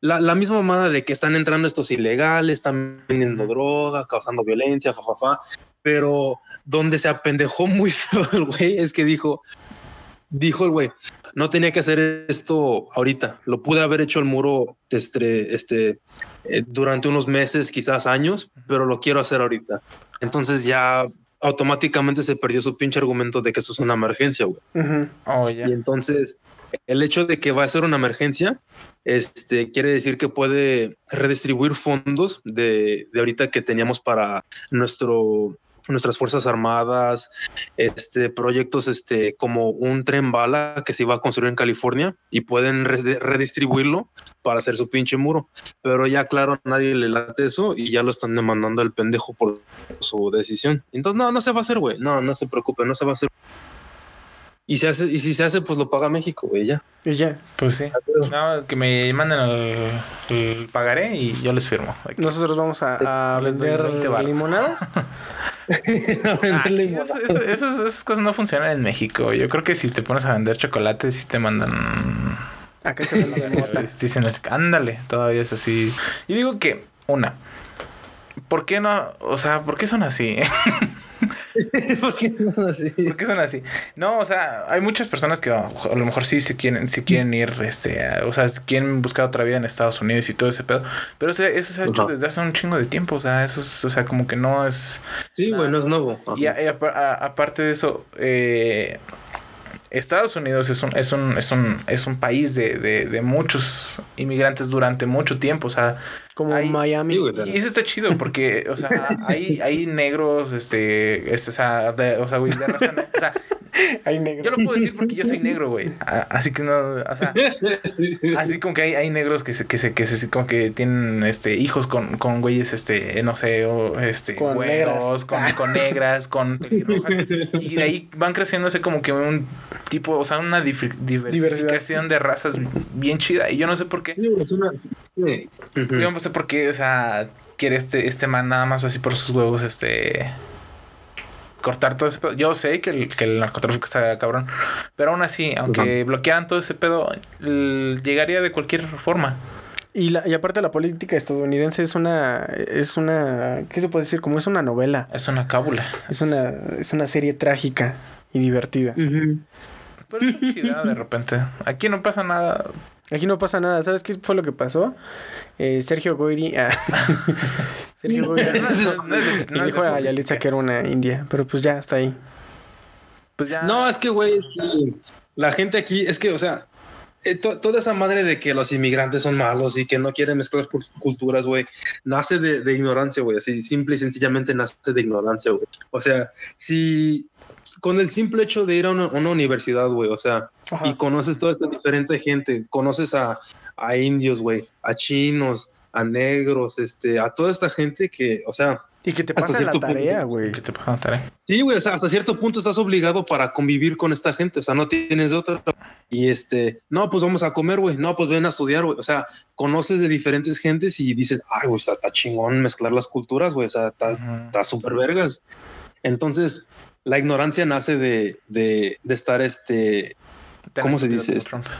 la, la misma mamada de que están entrando estos ilegales, están vendiendo droga, causando violencia, fa, fa, fa. Pero donde se apendejó (laughs) muy feo el güey es que dijo, dijo el güey, no tenía que hacer esto ahorita, lo pude haber hecho el muro este, este, eh, durante unos meses, quizás años, pero lo quiero hacer ahorita. Entonces ya automáticamente se perdió su pinche argumento de que eso es una emergencia, güey. Oh. Y entonces, el hecho de que va a ser una emergencia, este quiere decir que puede redistribuir fondos de, de ahorita que teníamos para nuestro nuestras fuerzas armadas, este proyectos este como un tren bala que se iba a construir en California y pueden re- redistribuirlo para hacer su pinche muro. Pero ya claro, nadie le late eso y ya lo están demandando al pendejo por su decisión. Entonces, no, no se va a hacer, güey. No, no se preocupe, no se va a hacer. Y se hace, y si se hace, pues lo paga México, güey, ya. Y ya, Pues sí. No, que me manden el, el pagaré y yo les firmo. Aquí. nosotros vamos a, a vender 20 varos. limonadas. (laughs) (laughs) Eso- eso- esas, esas cosas no funcionan en México. Yo creo que si te pones a vender chocolate, sí te mandan. Acá se mota. Dicen, es- ándale, todavía es así. Y digo que, una, ¿por qué no? O sea, ¿por qué son así? (laughs) (laughs) ¿Por qué no así? ¿Por qué son así? No, o sea, hay muchas personas que a lo mejor sí se quieren, sí quieren ir, este, a- o sea, quieren buscar otra vida en Estados Unidos y todo ese pedo. Pero o sea, eso se ha hecho desde hace un chingo de tiempo. O sea, eso es, o sea, como que no es. Sí, güey, no es nuevo. Ajá. Y, a- y apa- a- aparte de eso, eh, Estados Unidos es un, es un, es un, es un país de, de, de muchos inmigrantes durante mucho tiempo. O sea, Como Miami. Y eso está chido porque, o sea, hay, hay negros, este, es, o sea, de, o sea, güey, de raza o sea, (laughs) Hay negro. yo lo puedo decir porque yo soy negro, güey. A- Así que no, o sea, (laughs) así como que hay, hay negros que se, que se, que se, como que tienen, este, hijos con, con güeyes, este, no sé, o, este, Con güeros, negras. con, con negras, con (laughs) pelirrojas. Y de ahí van creciéndose como que un tipo, o sea, una dif- diversificación de razas bien chida. Y yo no sé por qué. Sí, es una- sí. Ujú. Sé por qué, o sea, quiere este, este man nada más así por sus huevos, este. Cortar todo ese pedo. Yo sé que el, que el narcotráfico está cabrón. Pero aún así, aunque bloquearan todo ese pedo, llegaría de cualquier forma. Y, la, y aparte la política estadounidense es una, es una, ¿qué se puede decir? Como es una novela, Es una cábula. es una, es una serie trágica y divertida. Pero es una chida de repente. Aquí no pasa nada. Aquí no pasa nada, ¿sabes qué fue lo que pasó? Eh, Sergio Goyri, ah, (laughs) Sergio Goyri No dijo a. Yalitza que era una india, pero pues ya está ahí. Pues ya. No, es que, güey, es que la gente aquí, es que, o sea, eh, to- toda esa madre de que los inmigrantes son malos y que no quieren mezclar cul- culturas, güey, nace de, de ignorancia, güey, así simple y sencillamente nace de ignorancia, güey. O sea, si con el simple hecho de ir a una, universidad, güey, o sea, Ajá. y conoces toda esta diferente gente, conoces a, a indios, güey, a chinos, a negros, este, a toda esta gente que, o sea, Y que te hasta pasa la cierto punto. tarea, güey. ¿Qué te pasa, Tare? Sí, güey, o sea, hasta cierto punto estás obligado para convivir con esta gente, o sea, no tienes otra. Y este, no, pues vamos a comer, güey, no, pues ven a estudiar, güey, o sea, conoces de diferentes gentes y dices, ay, güey, o sea, está chingón mezclar las culturas, güey, o sea, está súper vergas. Entonces, la ignorancia nace de, de, de estar este, ¿Cómo se dice esto? (laughs)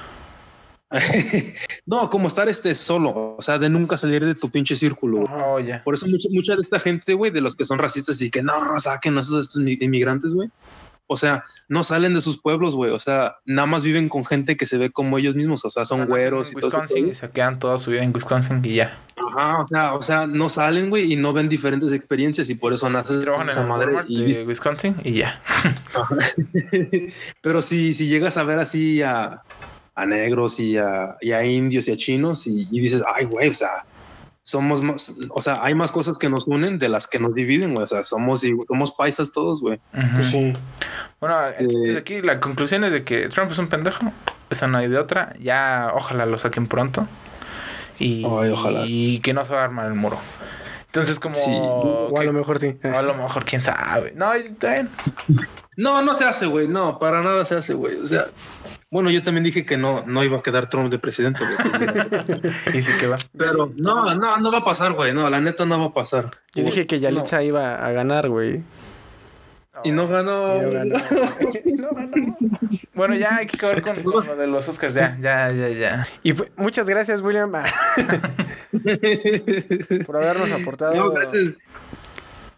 No, como estar este solo, o sea, de nunca salir de tu pinche círculo. Oh. Por eso mucha, mucha de esta gente, güey, de los que son racistas y que no, saquen a esos estos mi- inmigrantes, güey. O sea, no salen de sus pueblos, güey. O sea, nada más viven con gente que se ve como ellos mismos. O sea, son güeros y todo eso. Y se quedan toda su vida en Wisconsin y ya. Ajá, o sea, o sea, no salen, güey, y no ven diferentes experiencias y por eso nace esa madre. Y de Wisconsin y ya. (laughs) Pero si, si llegas a ver así a, a negros y a, y a indios y a chinos y, y dices, ay, güey, o sea, somos más, o sea, hay más cosas que nos unen de las que nos dividen, güey. O sea, somos, somos paisas todos, güey. Pues sí. Bueno, entonces aquí la conclusión es de que Trump es un pendejo. Esa no hay de otra. Ya ojalá lo saquen pronto. Y, Ay, ojalá. y que no se va a armar el muro. Entonces como... Sí. O a lo mejor sí. o a lo mejor, quién sabe. No. No, no se hace, güey. No, para nada se hace, güey. O sea, bueno, yo también dije que no, no iba a quedar Trump de presidente, güey. (laughs) Y sí que va. Pero no, no, no va a pasar, güey. No, la neta no va a pasar. Yo dije que Yalitza iba a ganar, güey. Y no ganó. Y no ganó. (laughs) Bueno, ya hay que acabar con, con lo de los Oscars. Ya, ya, ya, ya. Y pues, muchas gracias, William, (laughs) por habernos aportado. No, gracias.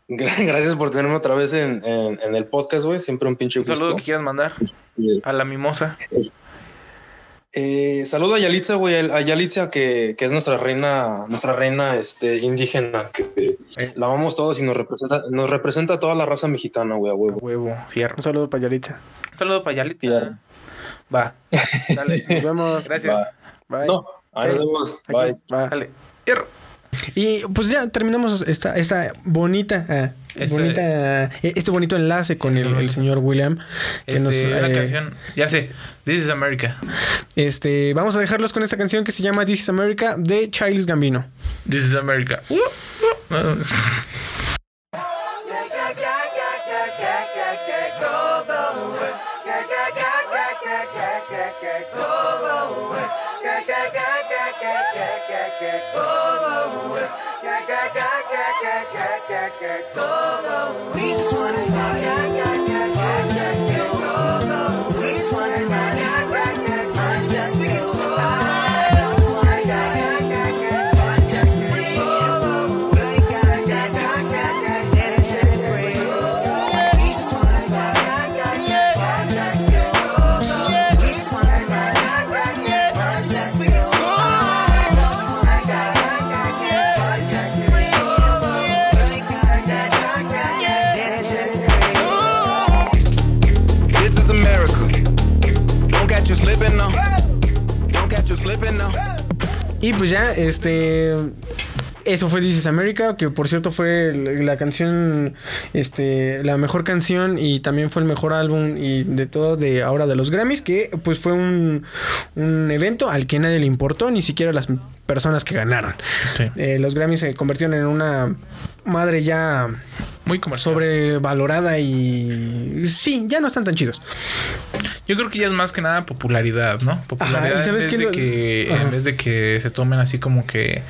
Gra- Gracias por tenerme otra vez en, en, en el podcast, güey. Siempre un pinche Un gusto. saludo que quieras mandar a la mimosa. Eh, saludo a Yalitza, güey, a Yalitza que, que es nuestra reina, nuestra reina este, indígena, que Eh. la amamos todos y nos representa, nos representa a toda la raza mexicana, güey, a huevo. Huevo, fierro. Un saludo para Yalitza. Un saludo para Yalitza. Fierro. Va. (laughs) Dale. Nos vemos. Gracias. Va. Bye. No, ahí nos vemos. Bye. Va. Dale. Fierro. Y pues ya terminamos esta, esta bonita, ah, Ese- bonita, eh, este bonito enlace con el, el señor William. Que Este, nos, una eh, canción. Ya sé. This is America. Este, vamos a dejarlos con esta canción que se llama This is America de Childish Gambino. This is America. Uh, uh. We (laughs) Y pues ya, este. Eso fue This is America, que por cierto fue la canción, este, la mejor canción y también fue el mejor álbum y de todo de ahora de los Grammys, que pues fue un, un evento al que nadie le importó, ni siquiera las personas que ganaron. Sí. Eh, los Grammys se convirtieron en una madre ya Muy comercial. sobrevalorada y sí, ya no están tan chidos. Yo creo que ya es más que nada popularidad, ¿no? Popularidad Ajá, ¿y sabes en, vez de lo- que, Ajá. en vez de que se tomen así como que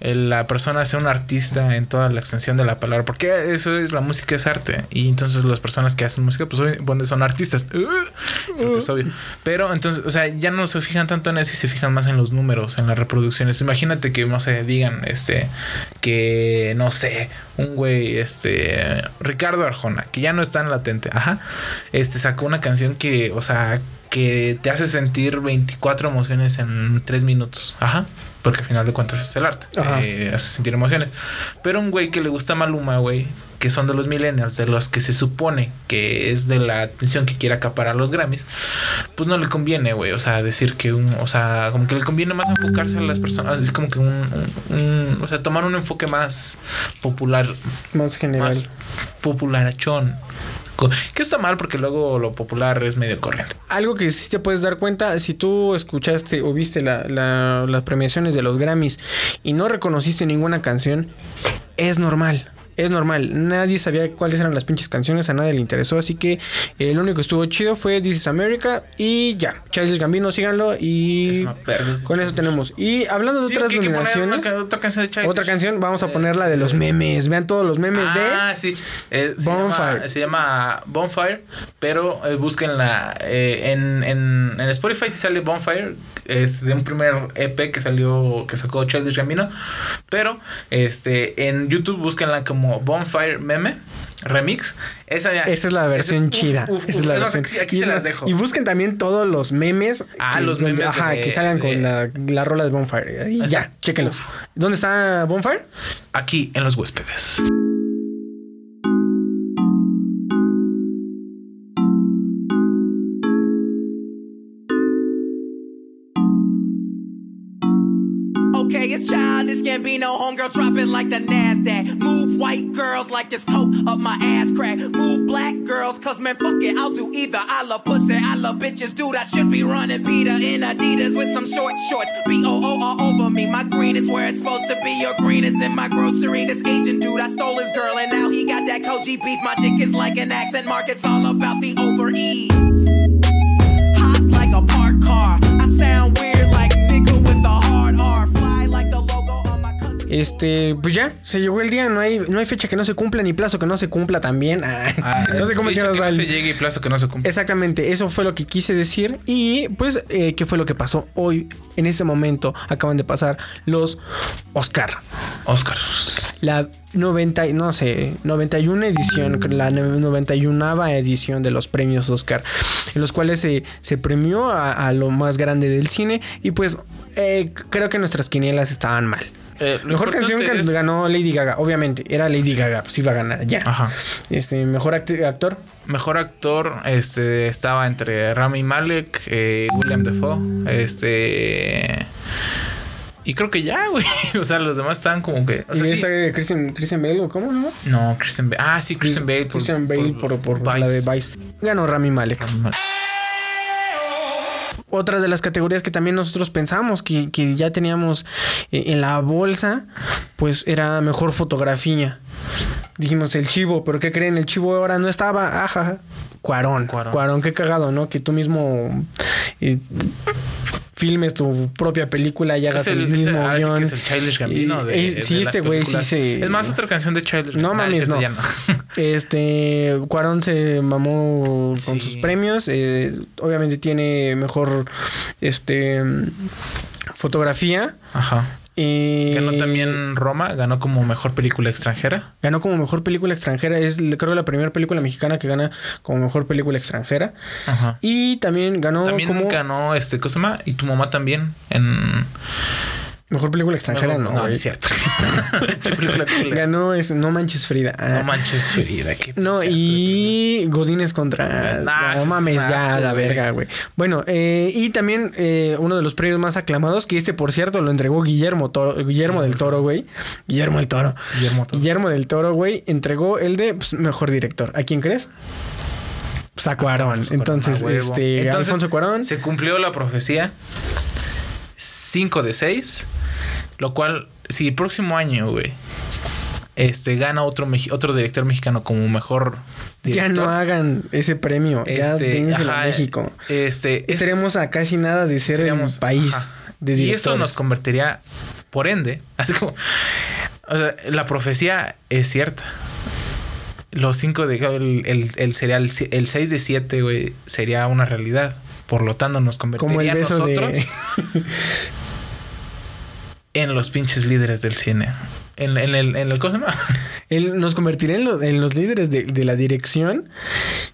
el- la persona sea un artista en toda la extensión de la palabra. Porque eso es, la música es arte. Y entonces las personas que hacen música, pues obvi- son artistas. Uh, creo que es obvio. Pero entonces, o sea, ya no se fijan tanto en eso y se fijan más en los números, en las reproducciones. Imagínate que, no sé, digan, este, que, no sé, un güey, este, Ricardo Arjona, que ya no está en latente, ajá, este, sacó una canción que, o sea, que te hace sentir 24 emociones en 3 minutos, ajá. Porque al final de cuentas es el arte. Eh, hace sentir emociones. Pero un güey que le gusta Maluma, güey, que son de los millennials, de los que se supone que es de la atención que quiere acaparar los Grammys, pues no le conviene, güey. O sea, decir que un, o sea, como que le conviene más enfocarse a las personas. Es como que un, un- un- o sea, tomar un enfoque más popular, Más general. más popularachón. Que está mal porque luego lo popular es medio corriente. Algo que sí te puedes dar cuenta, si tú escuchaste o viste la- la- las premiaciones de los Grammys y no reconociste ninguna canción, es normal. Es normal, nadie sabía cuáles eran las pinches canciones, a nadie le interesó, así que eh, lo único que estuvo chido fue This is America y ya, Charles Gambino, síganlo y con eso tenemos. Y hablando de Digo otras nominaciones, una otra canción de otra canción, vamos a Eh, poner la de los memes, vean todos los memes Ah, de... sí. Eh, se, Bonfire. Llama, se llama Bonfire, pero eh, búsquenla eh, en, en, en Spotify si sale Bonfire, es de un primer EP que salió, que sacó Childish Gambino, pero este en YouTube búsquenla como Bonfire Meme Remix. Esa, ya- Esa es la versión chida. uf, Esa es la versión. Aquí, aquí y, se las dejo. y busquen también todos los memes. Ah, que, los donde- memes Ajá, que salgan de- con la, la rola de Bonfire. Y ya, chéquenlos. Uf. ¿Dónde está Bonfire? Aquí en los huéspedes. Can't be no homegirl dropping like the NASDAQ. Move white girls like this coke up my ass crack. Move black girls, cause man, fuck it, I'll do either. I love pussy, I love bitches, dude. I should be running Peter in Adidas with some short shorts. B O O all over me. My green is where it's supposed to be. Your green is in my grocery. This Asian dude, I stole his girl, and now he got that Koji beef. My dick is like an accent mark, it's all about the over ease. Este, pues ya, se llegó el día. No hay, no hay fecha que no se cumpla ni plazo que no se cumpla también. Ah, (laughs) Ah, no sé cómo fecha que va no se llegue y plazo que no se cumple. Exactamente, eso fue lo que quise decir. Y pues, eh, ¿qué fue lo que pasó hoy? En ese momento acaban de pasar los Oscar. Oscar. La 90, y- no sé, 91 edición, la 91 edición de los premios Oscar, en los cuales se, se premió a, a lo más grande del cine. Y pues, eh, creo que nuestras quinielas estaban mal. Eh, Mejor canción que es- ganó Lady Gaga, obviamente, era Lady Gaga, pues iba a ganar ya. Ajá. Este, mejor actor, Mejor actor este estaba entre Rami Malek, eh, William Defoe, este y creo que ya, güey. (laughs) O sea, los demás estaban como que. o sea, y sí. esa de Christian, Christian Bale, ¿o cómo no? No, Christian Bale. Ah, sí, Christian Bale. por- Christian Bale por, por la de Vice. Ganó Rami Malek. Rami Malek. Otra de las categorías que también nosotros pensamos que, que ya teníamos eh, en la bolsa, pues era mejor fotografía. Dijimos el chivo, pero ¿qué creen? El chivo ahora no estaba. Ajá. Cuarón. Cuarón. Cuarón, qué cagado, ¿no? Que tú mismo eh, filmes tu propia película y hagas Es el, mismo el- ah, sí que guion. es el Childish Gambino. De, de sí, este güey sí se- Es más, otra canción de Childish No mames, no. (laughs) Este, Cuarón se mamó con sus premios. eh, obviamente tiene mejor, este, fotografía. Ajá. Y Ganó también Roma, ganó como mejor película extranjera. Ganó como mejor película extranjera. Es creo la primera película mexicana que gana como mejor película extranjera. Ajá. Y también ganó También como. ganó este, ¿cómo se llama? Y tu mamá también en Mejor película extranjera, no, no, es cierto. (laughs) Ganó es No Manches Frida. Ah. No manches, Frida. qué No, y Godines contra. Nah, no es mames, ya, la verga, güey. Bueno, eh, y también eh, uno de los premios más aclamados, que este, por cierto, lo entregó Guillermo, Toro, Guillermo del Toro, güey. Guillermo del Toro. Guillermo Toro. Guillermo del Toro, güey, entregó el de pues, mejor director. ¿A quién crees? Pues a Cuarón. Entonces, Cuarón, a huevo. este, Entonces, Alfonso Cuarón. Se cumplió la profecía. 5 de 6. Lo cual, si el próximo año, güey, este, gana otro, otro director mexicano como mejor Ya director. no hagan ese premio. ya este, ajá, a México. Este, es- Estaremos a casi nada de ser seríamos- el país ajá. de Y directores. eso nos convertiría, por ende, (laughs) así como. o sea, la profecía es cierta. Los 5 de. El, el, el sería el, el 6 de 7, güey, sería una realidad. Por lo tanto, nos Como el convertiría beso nosotros de... (laughs) en los pinches líderes del cine. En, en el, en el ¿cómo se llama? (laughs) Él nos convertirá en, lo- en los líderes de, de la dirección,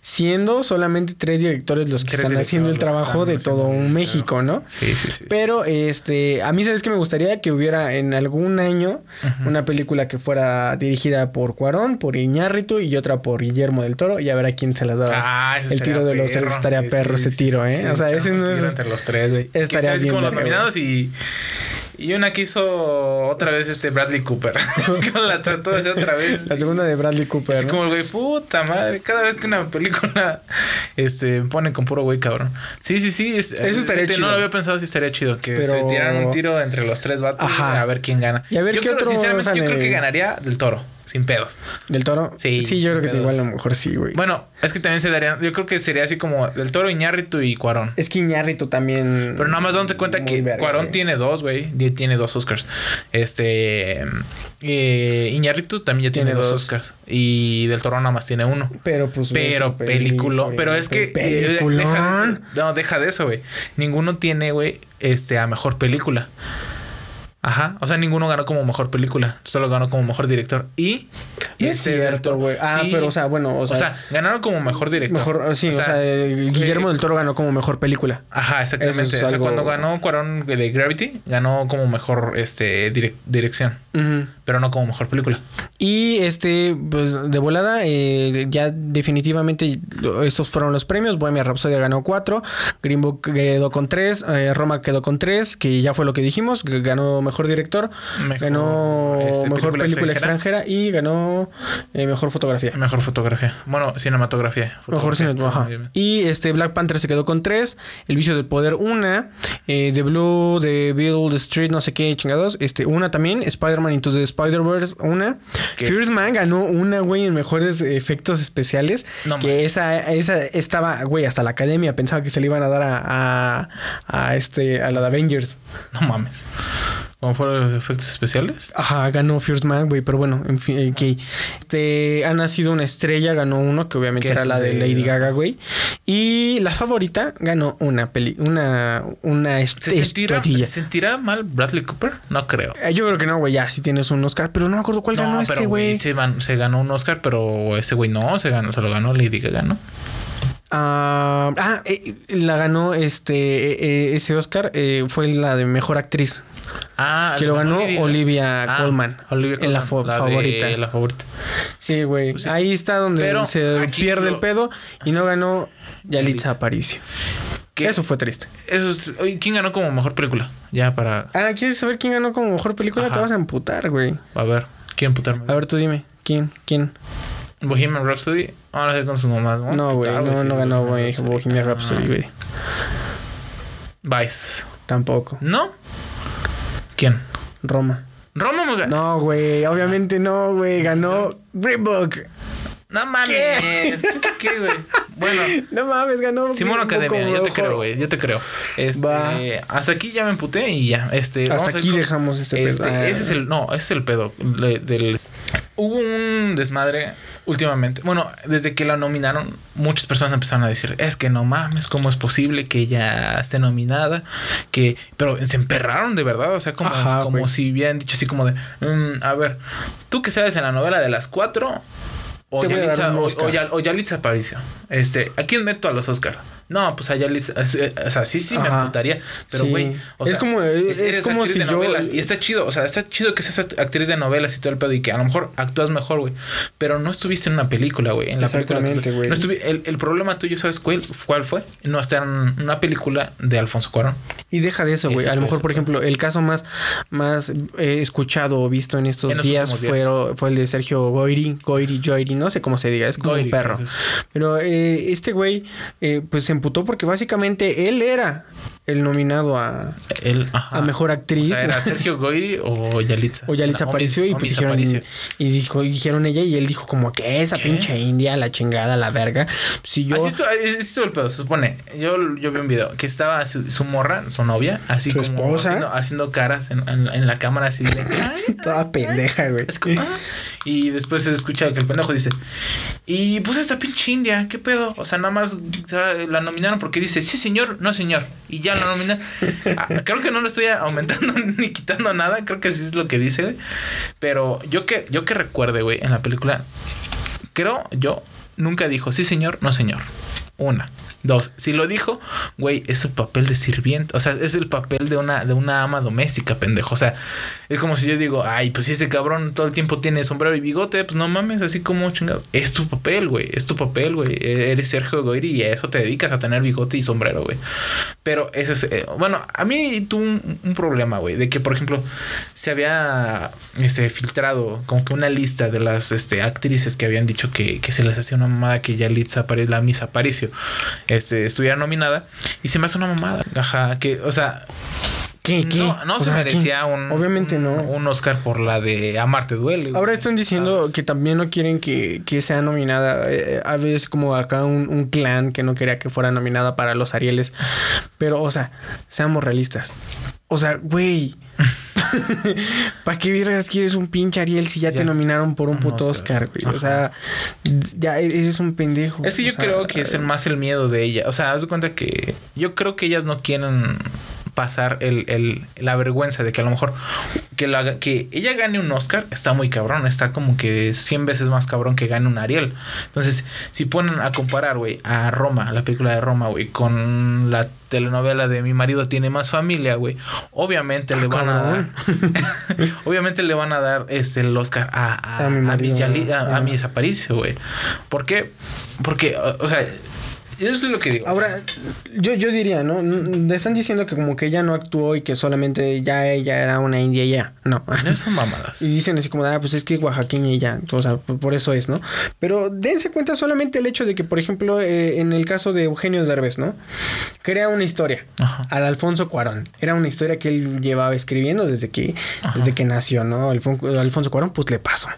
siendo solamente tres directores los que Tres están haciendo el trabajo de todo un el México, ¿no? Sí, sí, sí. Pero este, a mí sabes que me gustaría que hubiera en algún año una película que fuera dirigida por Cuarón, por Iñárritu y otra por Guillermo del Toro y a ver a quién se las daba. Ah, el tiro de los tres estaría perro ese tiro, ¿eh? o sea, ese no es entre los tres, güey. Estaría ¿Sabes bien como los nominados y y una que hizo otra vez este Bradley Cooper. (laughs) La trató de hacer otra vez. la segunda de Bradley Cooper. Es ¿no? como el güey, puta madre. Cada vez que una película este ponen con puro güey, cabrón. Sí, sí, sí. es- Eso estaría fíjate, chido. No lo había pensado si estaría chido. Que Pero- se tiraran un tiro entre los tres vatos Ajá. a ver quién gana. Y a ver yo qué creo, otro Sinceramente, yo creo que ganaría del toro. Sin pedos. ¿Del Toro? Sí, Sí, yo creo que igual a lo mejor sí, güey. Bueno, es que también se darían. Yo creo que sería así como del toro, Iñárritu y Cuarón. Es que Iñárritu también. Pero nada más dándote cuenta que verga, Cuarón güey. tiene dos, güey. Tiene dos Oscars. Este. Eh, Iñárritu también ya tiene, Tiene dos dos. Oscars. Y Del Toro nada más tiene uno. Pero pues. Pero película. Pero es que. eh, Peliculón. deja de eso. no, deja de eso, güey. Ninguno tiene, güey, este, a mejor película. Ajá. O sea, ninguno ganó como mejor película. Solo ganó como mejor director. Y. No es este, cierto, güey. Ah, Sí. pero o sea, bueno, o O sea. ganaron como mejor director. mejor, sí, o sea, eh, Guillermo eh, del Toro ganó como mejor película. Ajá, exactamente. Es O sea, cuando ganó Cuarón de Gravity, ganó como mejor este direc- dirección, pero no como mejor película. Y este, pues de volada, eh, ya definitivamente estos fueron los premios. Bohemia Rhapsody ganó cuatro, Green Book quedó con tres, eh, Roma quedó con tres, que ya fue lo que dijimos, ganó mejor director, Mejor, ganó este, mejor película, película extranjera. y ganó eh, mejor fotografía. Mejor fotografía. Bueno, cinematografía. Mejor Fotografía. cine, ajá. Y este Black Panther se quedó con tres. El vicio del poder, una. Eh, The Blue, The Bill, The Street, no sé qué chingados. Este, una también. Spider-Man Into the Spider-Verse, una. ¿Qué? First Man ganó una, güey, en mejores efectos especiales. No que mames. esa, esa estaba, güey, hasta la academia pensaba que se le iban a dar a, a, a este, a la de Avengers. No mames. ¿Cómo fueron los efectos especiales? Ajá, ganó First Man, güey, pero bueno, en fin, eh, que este ha nacido una estrella, ganó uno, que obviamente era la de Lady Gaga, güey. Y la favorita ganó una peli, una, una ¿Se sentirá. ¿Se sentirá mal Bradley Cooper? No creo. Eh, Yo creo que no, güey, ya si tienes un Oscar, pero no me acuerdo cuál ganó no, este, pero güey, güey. se, se ganó un Oscar, pero ese güey no, se, ganó, se lo ganó Lady Gaga, ¿no? Ah, ah, eh, la ganó este eh, eh, ese Oscar eh, fue la de mejor actriz. Ah, Que lo ganó Olivia Ah, Colman, Olivia en la Colman, de favorita. la favorita. Sí, güey. Pues sí. Ahí está donde Pero se pierde lo- el pedo y no ganó Yalitza. Aparicio. ¿Qué? Eso fue triste. Eso es- ¿Quién ganó como mejor película? Ya para. Ah, ¿quieres saber quién ganó como mejor película? Ajá. Te vas a emputar, güey. A ver, ¿quién putarme? A ver, tú dime. ¿Quién? ¿Quién? Bohemian Rhapsody. Ahora sí con sus mamás. ¿no? No, güey. No, sí, no ganó Rhapsody. Bohemian Ah, Rhapsody. Vice. Tampoco. ¿No? ¿Quién? Roma. Roma me ganó. No, güey. Obviamente no, güey. Ganó Green Book. No mames. ¿Qué? ¿Qué? ¿Qué, güey? Bueno. (laughs) No mames, ganó Simón Academia, yo te creo, güey, yo te creo. Este, Va. hasta aquí ya me emputé y ya. Este, Hasta aquí dejamos este pedo. Este, ese es el, no, ese es el pedo del. Hubo un desmadre últimamente. Bueno, desde que la nominaron, muchas personas empezaron a decir, es que no mames, ¿cómo es posible que ella esté nominada? Que, pero se emperraron de verdad, o sea, como, Ajá, como si hubieran dicho así como de, "Mm, a ver, tú que sabes en la novela de las cuatro, o Yalitza, o, Yalitza Aparicio. Este, ¿a quién meto a los Oscar? No, pues a Yalitza, o sea, sí, sí me apuntaría, pero güey, Es sea, como- es eres como actriz si de yo- novelas y está chido, o sea, está chido que seas actriz de novelas y todo el pedo y que a lo mejor actúas mejor, güey, pero no estuviste en una película, güey, en la Exactamente, güey. No el, el problema tuyo, ¿sabes cuál, cuál fue? No estar en una película de Alfonso Cuarón. Y deja de eso, güey. A lo mejor, por ejemplo, el caso más, más eh, escuchado o visto en estos En días. Fue, fue el de Sergio Goyri, Goyri, Joyri, no sé cómo se diga, es como Goyri, un perro. es. Pero eh, este güey, eh, pues se emputó porque básicamente él era el nominado a, El, ajá. a mejor actriz. O sea, ¿Era Sergio Goyri o Yalitza? O Yalitza No, apareció Omis- y, Omis pues dijeron, y dijo, y dijeron ella y él dijo como que esa ¿Qué? pinche india, la chingada, la verga. Si yo... Así estuvo, así estuvo el pedo, se supone. Yo, yo vi un video que estaba su, su morra, su novia, así ¿Su como esposa? Haciendo, haciendo caras en, en- en la cámara, así de. (laughs) "Ay, Toda pendeja, güey. Es como, "Ah". Y después se escucha que el pendejo dice, y pues esta pinche india, ¿qué pedo? O sea, nada más o sea, la nominaron porque dice, sí señor, no señor. Y ya la nominan. Ah, creo que no lo estoy aumentando (laughs) ni quitando nada, creo que sí es lo que dice. Pero yo que, yo que recuerde, güey, en la película, creo yo, nunca dijo, sí señor, no señor. Una. Dos, si lo dijo, güey, es el papel de sirviente. O sea, es el papel de una, de una ama doméstica, pendejo. O sea, es como si yo digo, ay, pues si ese cabrón todo el tiempo tiene sombrero y bigote, pues no mames, así como chingado. Es tu papel, güey. Es tu papel, güey. Eres Sergio Goyri y a eso te dedicas a tener bigote y sombrero, güey. Pero ese es. eh, bueno, a mí tuve un, problema, güey. De que, por ejemplo, se había este, filtrado como que una lista de las este, actrices que habían dicho que, que se les hacía una mamada que Yalitza Aparicio, la Miss Aparicio, este, estuviera nominada. Y se me hace una mamada. Ajá, que, o sea. ¿Qué, qué? No, no se sea, merecía ¿qué? un. Obviamente no. Un Oscar por la de Amarte Duele. Ahora están diciendo ¿Sabes? que también no quieren que, que sea nominada. eh, a veces como acá un, un clan que no quería que fuera nominada para los Arieles. Pero, o sea, seamos realistas. O sea, güey. (laughs) ¿Para qué vergas quieres un pinche Ariel si ya, Ya te nominaron por un puto Oscar. Güey? O sea, ya eres un pendejo. Es que yo sea, creo que es el más el miedo de ella. O sea, haz de cuenta que yo creo que ellas no quieren pasar el, el- la vergüenza de que a lo mejor que, la, que ella gane un Oscar está muy cabrón. Está como que 100 veces más cabrón que gane un Ariel. Entonces, si ponen a comparar, güey, a Roma, la película de Roma, güey, con la telenovela de Mi marido tiene más familia, güey, obviamente Ah, le van a dar, (laughs) obviamente le van a dar este el Oscar a, a, A mi a marido, Miss Yali- a- a güey. ¿Por qué? Porque, o, sea, es lo que digo. Ahora, yo, yo diría, ¿no? Le están diciendo que como que ella no actuó y que solamente ya ella era una india y ya. No. no (laughs) son mamadas. Y dicen así como, ah, pues es que oaxaqueña y ya, o sea, por, eso es, ¿no? Pero dense cuenta solamente el hecho de que, por ejemplo, eh, en el caso de Eugenio Derbez, ¿no? Crea una historia Ajá. al Alfonso Cuarón. Era una historia que él llevaba escribiendo desde que, desde que nació, ¿no? Alfon- Alfonso Cuarón, pues le pasó.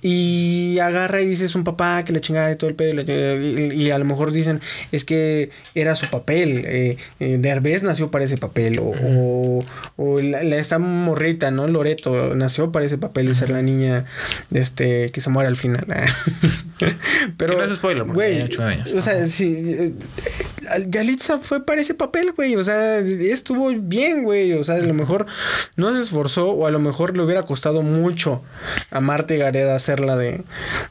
Y agarra y dice es un papá que le chingada y todo el pedo. y le- y a lo mejor dicen es que era su papel. Eh, eh, Derbez nació para ese papel. O, o, o la, la- esta morrita, ¿no? Loreto nació para ese papel de ser la niña este, que se muere al final. (laughs) Pero. Que no es spoiler, güey, años. O sea, sí. eh, eh, Yalitza fue para ese papel, güey. O sea, estuvo bien, güey. O sea, a lo mejor no se esforzó o a lo mejor le hubiera costado mucho a Marta Gareda hacerla de,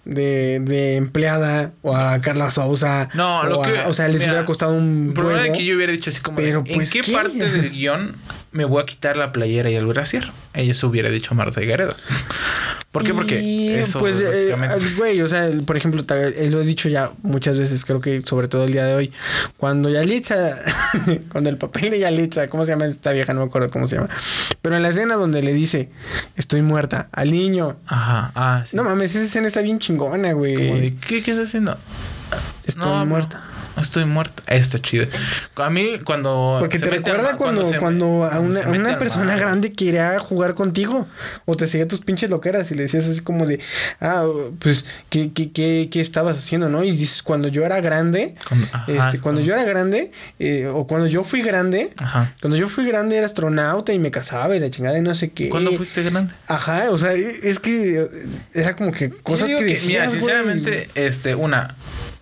de, de empleada o a Carla Sousa. No, lo que. O sea, les mira, hubiera costado un El problema que yo hubiera dicho así como. de, Pero, ¿En pues, qué, ¿qué? parte del (laughs) guion me voy a quitar la playera y el brasier? Se hubiera dicho Marta Gareda. ¿Por qué? Porque Y, eso pues, eh, básicamente. güey, o sea, por ejemplo, eh, lo he dicho ya muchas veces, creo que sobre todo el día de hoy, cuando Yalitza, (laughs) cuando el papel de Yalitza, ¿cómo se llama esta vieja? No me acuerdo cómo se llama, pero en la escena donde le dice, estoy muerta, al niño, Ajá, ah, sí. no mames, esa escena está bien chingona, de, güey. ¿qué, ¿Qué estás haciendo? Estoy No, muerta. no, estoy muerta. Está chido. A mí, cuando. Porque te al recuerda cuando, se- cuando a cuando una, mete una persona grande quería jugar contigo o te seguía tus pinches loqueras y le decías así como de, ah, pues, ¿qué, qué, qué, qué estabas haciendo, no? Y dices, cuando yo era grande, Cuando- ajá, este, cuando yo era grande, eh, o cuando yo fui grande, Ajá. cuando yo fui grande era astronauta y me casaba y la chingada y no sé qué. ¿Cuándo fuiste grande? Ajá, o sea, es que era como que cosas que decías, Mira, güey. sinceramente, este, una.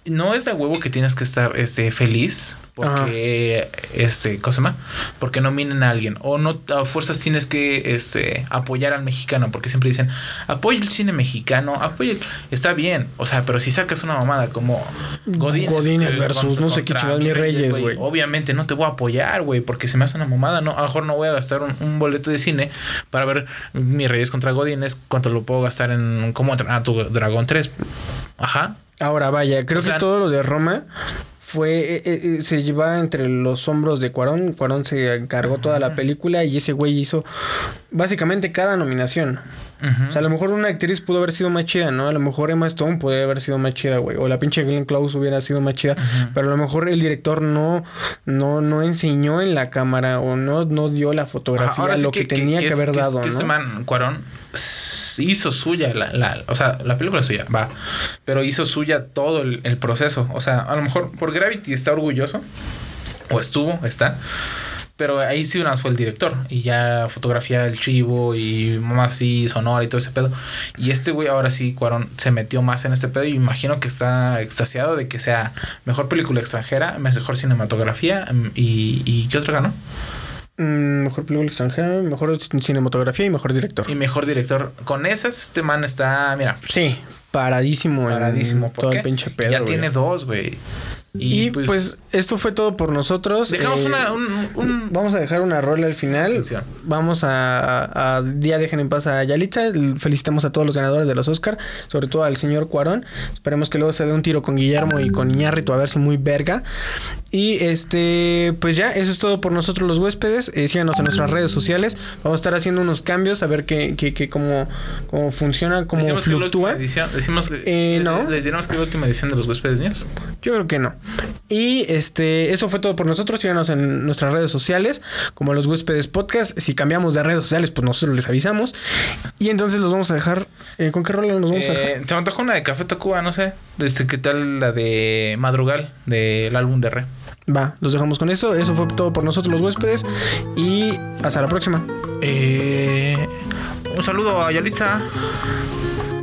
No es de huevo que tienes que estar este, feliz porque, este, ¿cómo se llama? Porque nominen a alguien. O no a fuerzas tienes que este, apoyar al mexicano. Porque siempre dicen, apoya el cine mexicano, apoya el... Está bien. O sea, pero si sacas una mamada como Godínez, Godínez eh, versus contra- no sé qué chingados, Mi Reyes, güey. Obviamente no te voy a apoyar, güey, porque se me hace una mamada. No, a lo mejor no voy a gastar un, un boleto de cine para ver Mi Reyes contra Godínez. ¿Cuánto lo puedo gastar en cómo entrenar a tu dragón 3? Ajá. Ahora vaya, creo O sea- que todo lo de Roma fue eh, eh, se lleva entre los hombros de Cuarón. Cuarón se encargó toda la película y ese güey hizo básicamente cada nominación. O sea, a lo mejor una actriz pudo haber sido más chida, ¿no? A lo mejor Emma Stone puede haber sido más chida, güey. O la pinche Glenn Close hubiera sido más chida. Pero a lo mejor el director no, no, no enseñó en la cámara o no, no dio la fotografía sí lo que, tenía que, haber es- dado, que ¿no? este man, Cuarón, hizo suya, la, la- o sea, la película es suya, va, pero hizo suya todo el, el proceso. O sea, a lo mejor por Gravity está orgulloso, o estuvo, está. Pero ahí sí una fue el director. Y ya fotografía el chivo y más así, sonora y todo ese pedo. Y este güey ahora sí, Cuarón, se metió más en este pedo. Y imagino que está extasiado de que sea mejor película extranjera, mejor cinematografía. mm, ¿Y, y qué otra ganó? Mm, mejor película extranjera, mejor cinematografía y mejor director. Y mejor director. Con esas, este man está, mira, Sí, paradísimo, paradísimo. en ¿Por todo el pinche pedo. ya güey. tiene dos, güey. Y, pues, esto fue todo por nosotros. dejamos Eh, una, un, un- Vamos a dejar una rola al final. Vamos a, a, a- Ya dejen en paz a Yalitza. Felicitamos a todos los ganadores de los Oscar. Sobre todo al señor Cuarón. Esperemos que luego se dé un tiro con Guillermo y con Iñárritu a ver si muy verga. Y este, pues ya, eso es todo por nosotros los huéspedes. Eh, síganos en nuestras redes sociales. Vamos a estar haciendo unos cambios a ver qué, qué, qué- cómo, cómo funciona, cómo decimos que fluctúa. edición. Decimos que, Eh, les, no. les diremos que es la última edición de los huéspedes niños. Yo creo que no. Y este, eso fue todo por nosotros. Síganos en nuestras redes sociales, como los huéspedes podcast. Si cambiamos de redes sociales, pues nosotros les avisamos. Y entonces los vamos a dejar. eh, ¿Con qué rola nos vamos a dejar? Eh, se me antojó una de Café Tacuba, no sé. Desde qué tal la de Madrugal, del álbum de Re. Va, los dejamos con eso. Eso fue todo por nosotros los huéspedes. Y hasta la próxima. Eh, un saludo a Yalitza.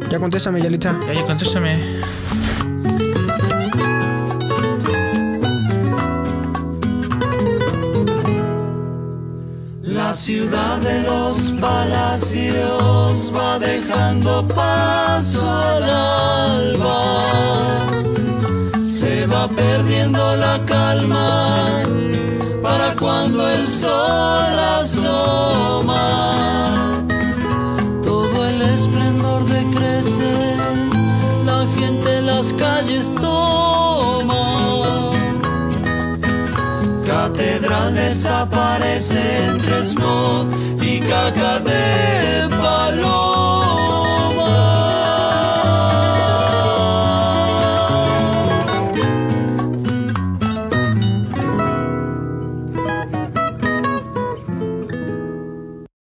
Ya contéstame, Yalitza. Ya, ya, contéstame. Ciudad de los palacios va dejando paso al alba. Se va perdiendo la calma para cuando el sol asoma. Todo el esplendor decrece, la gente en las calles toma catedral desaparece entre smog y caca de palo.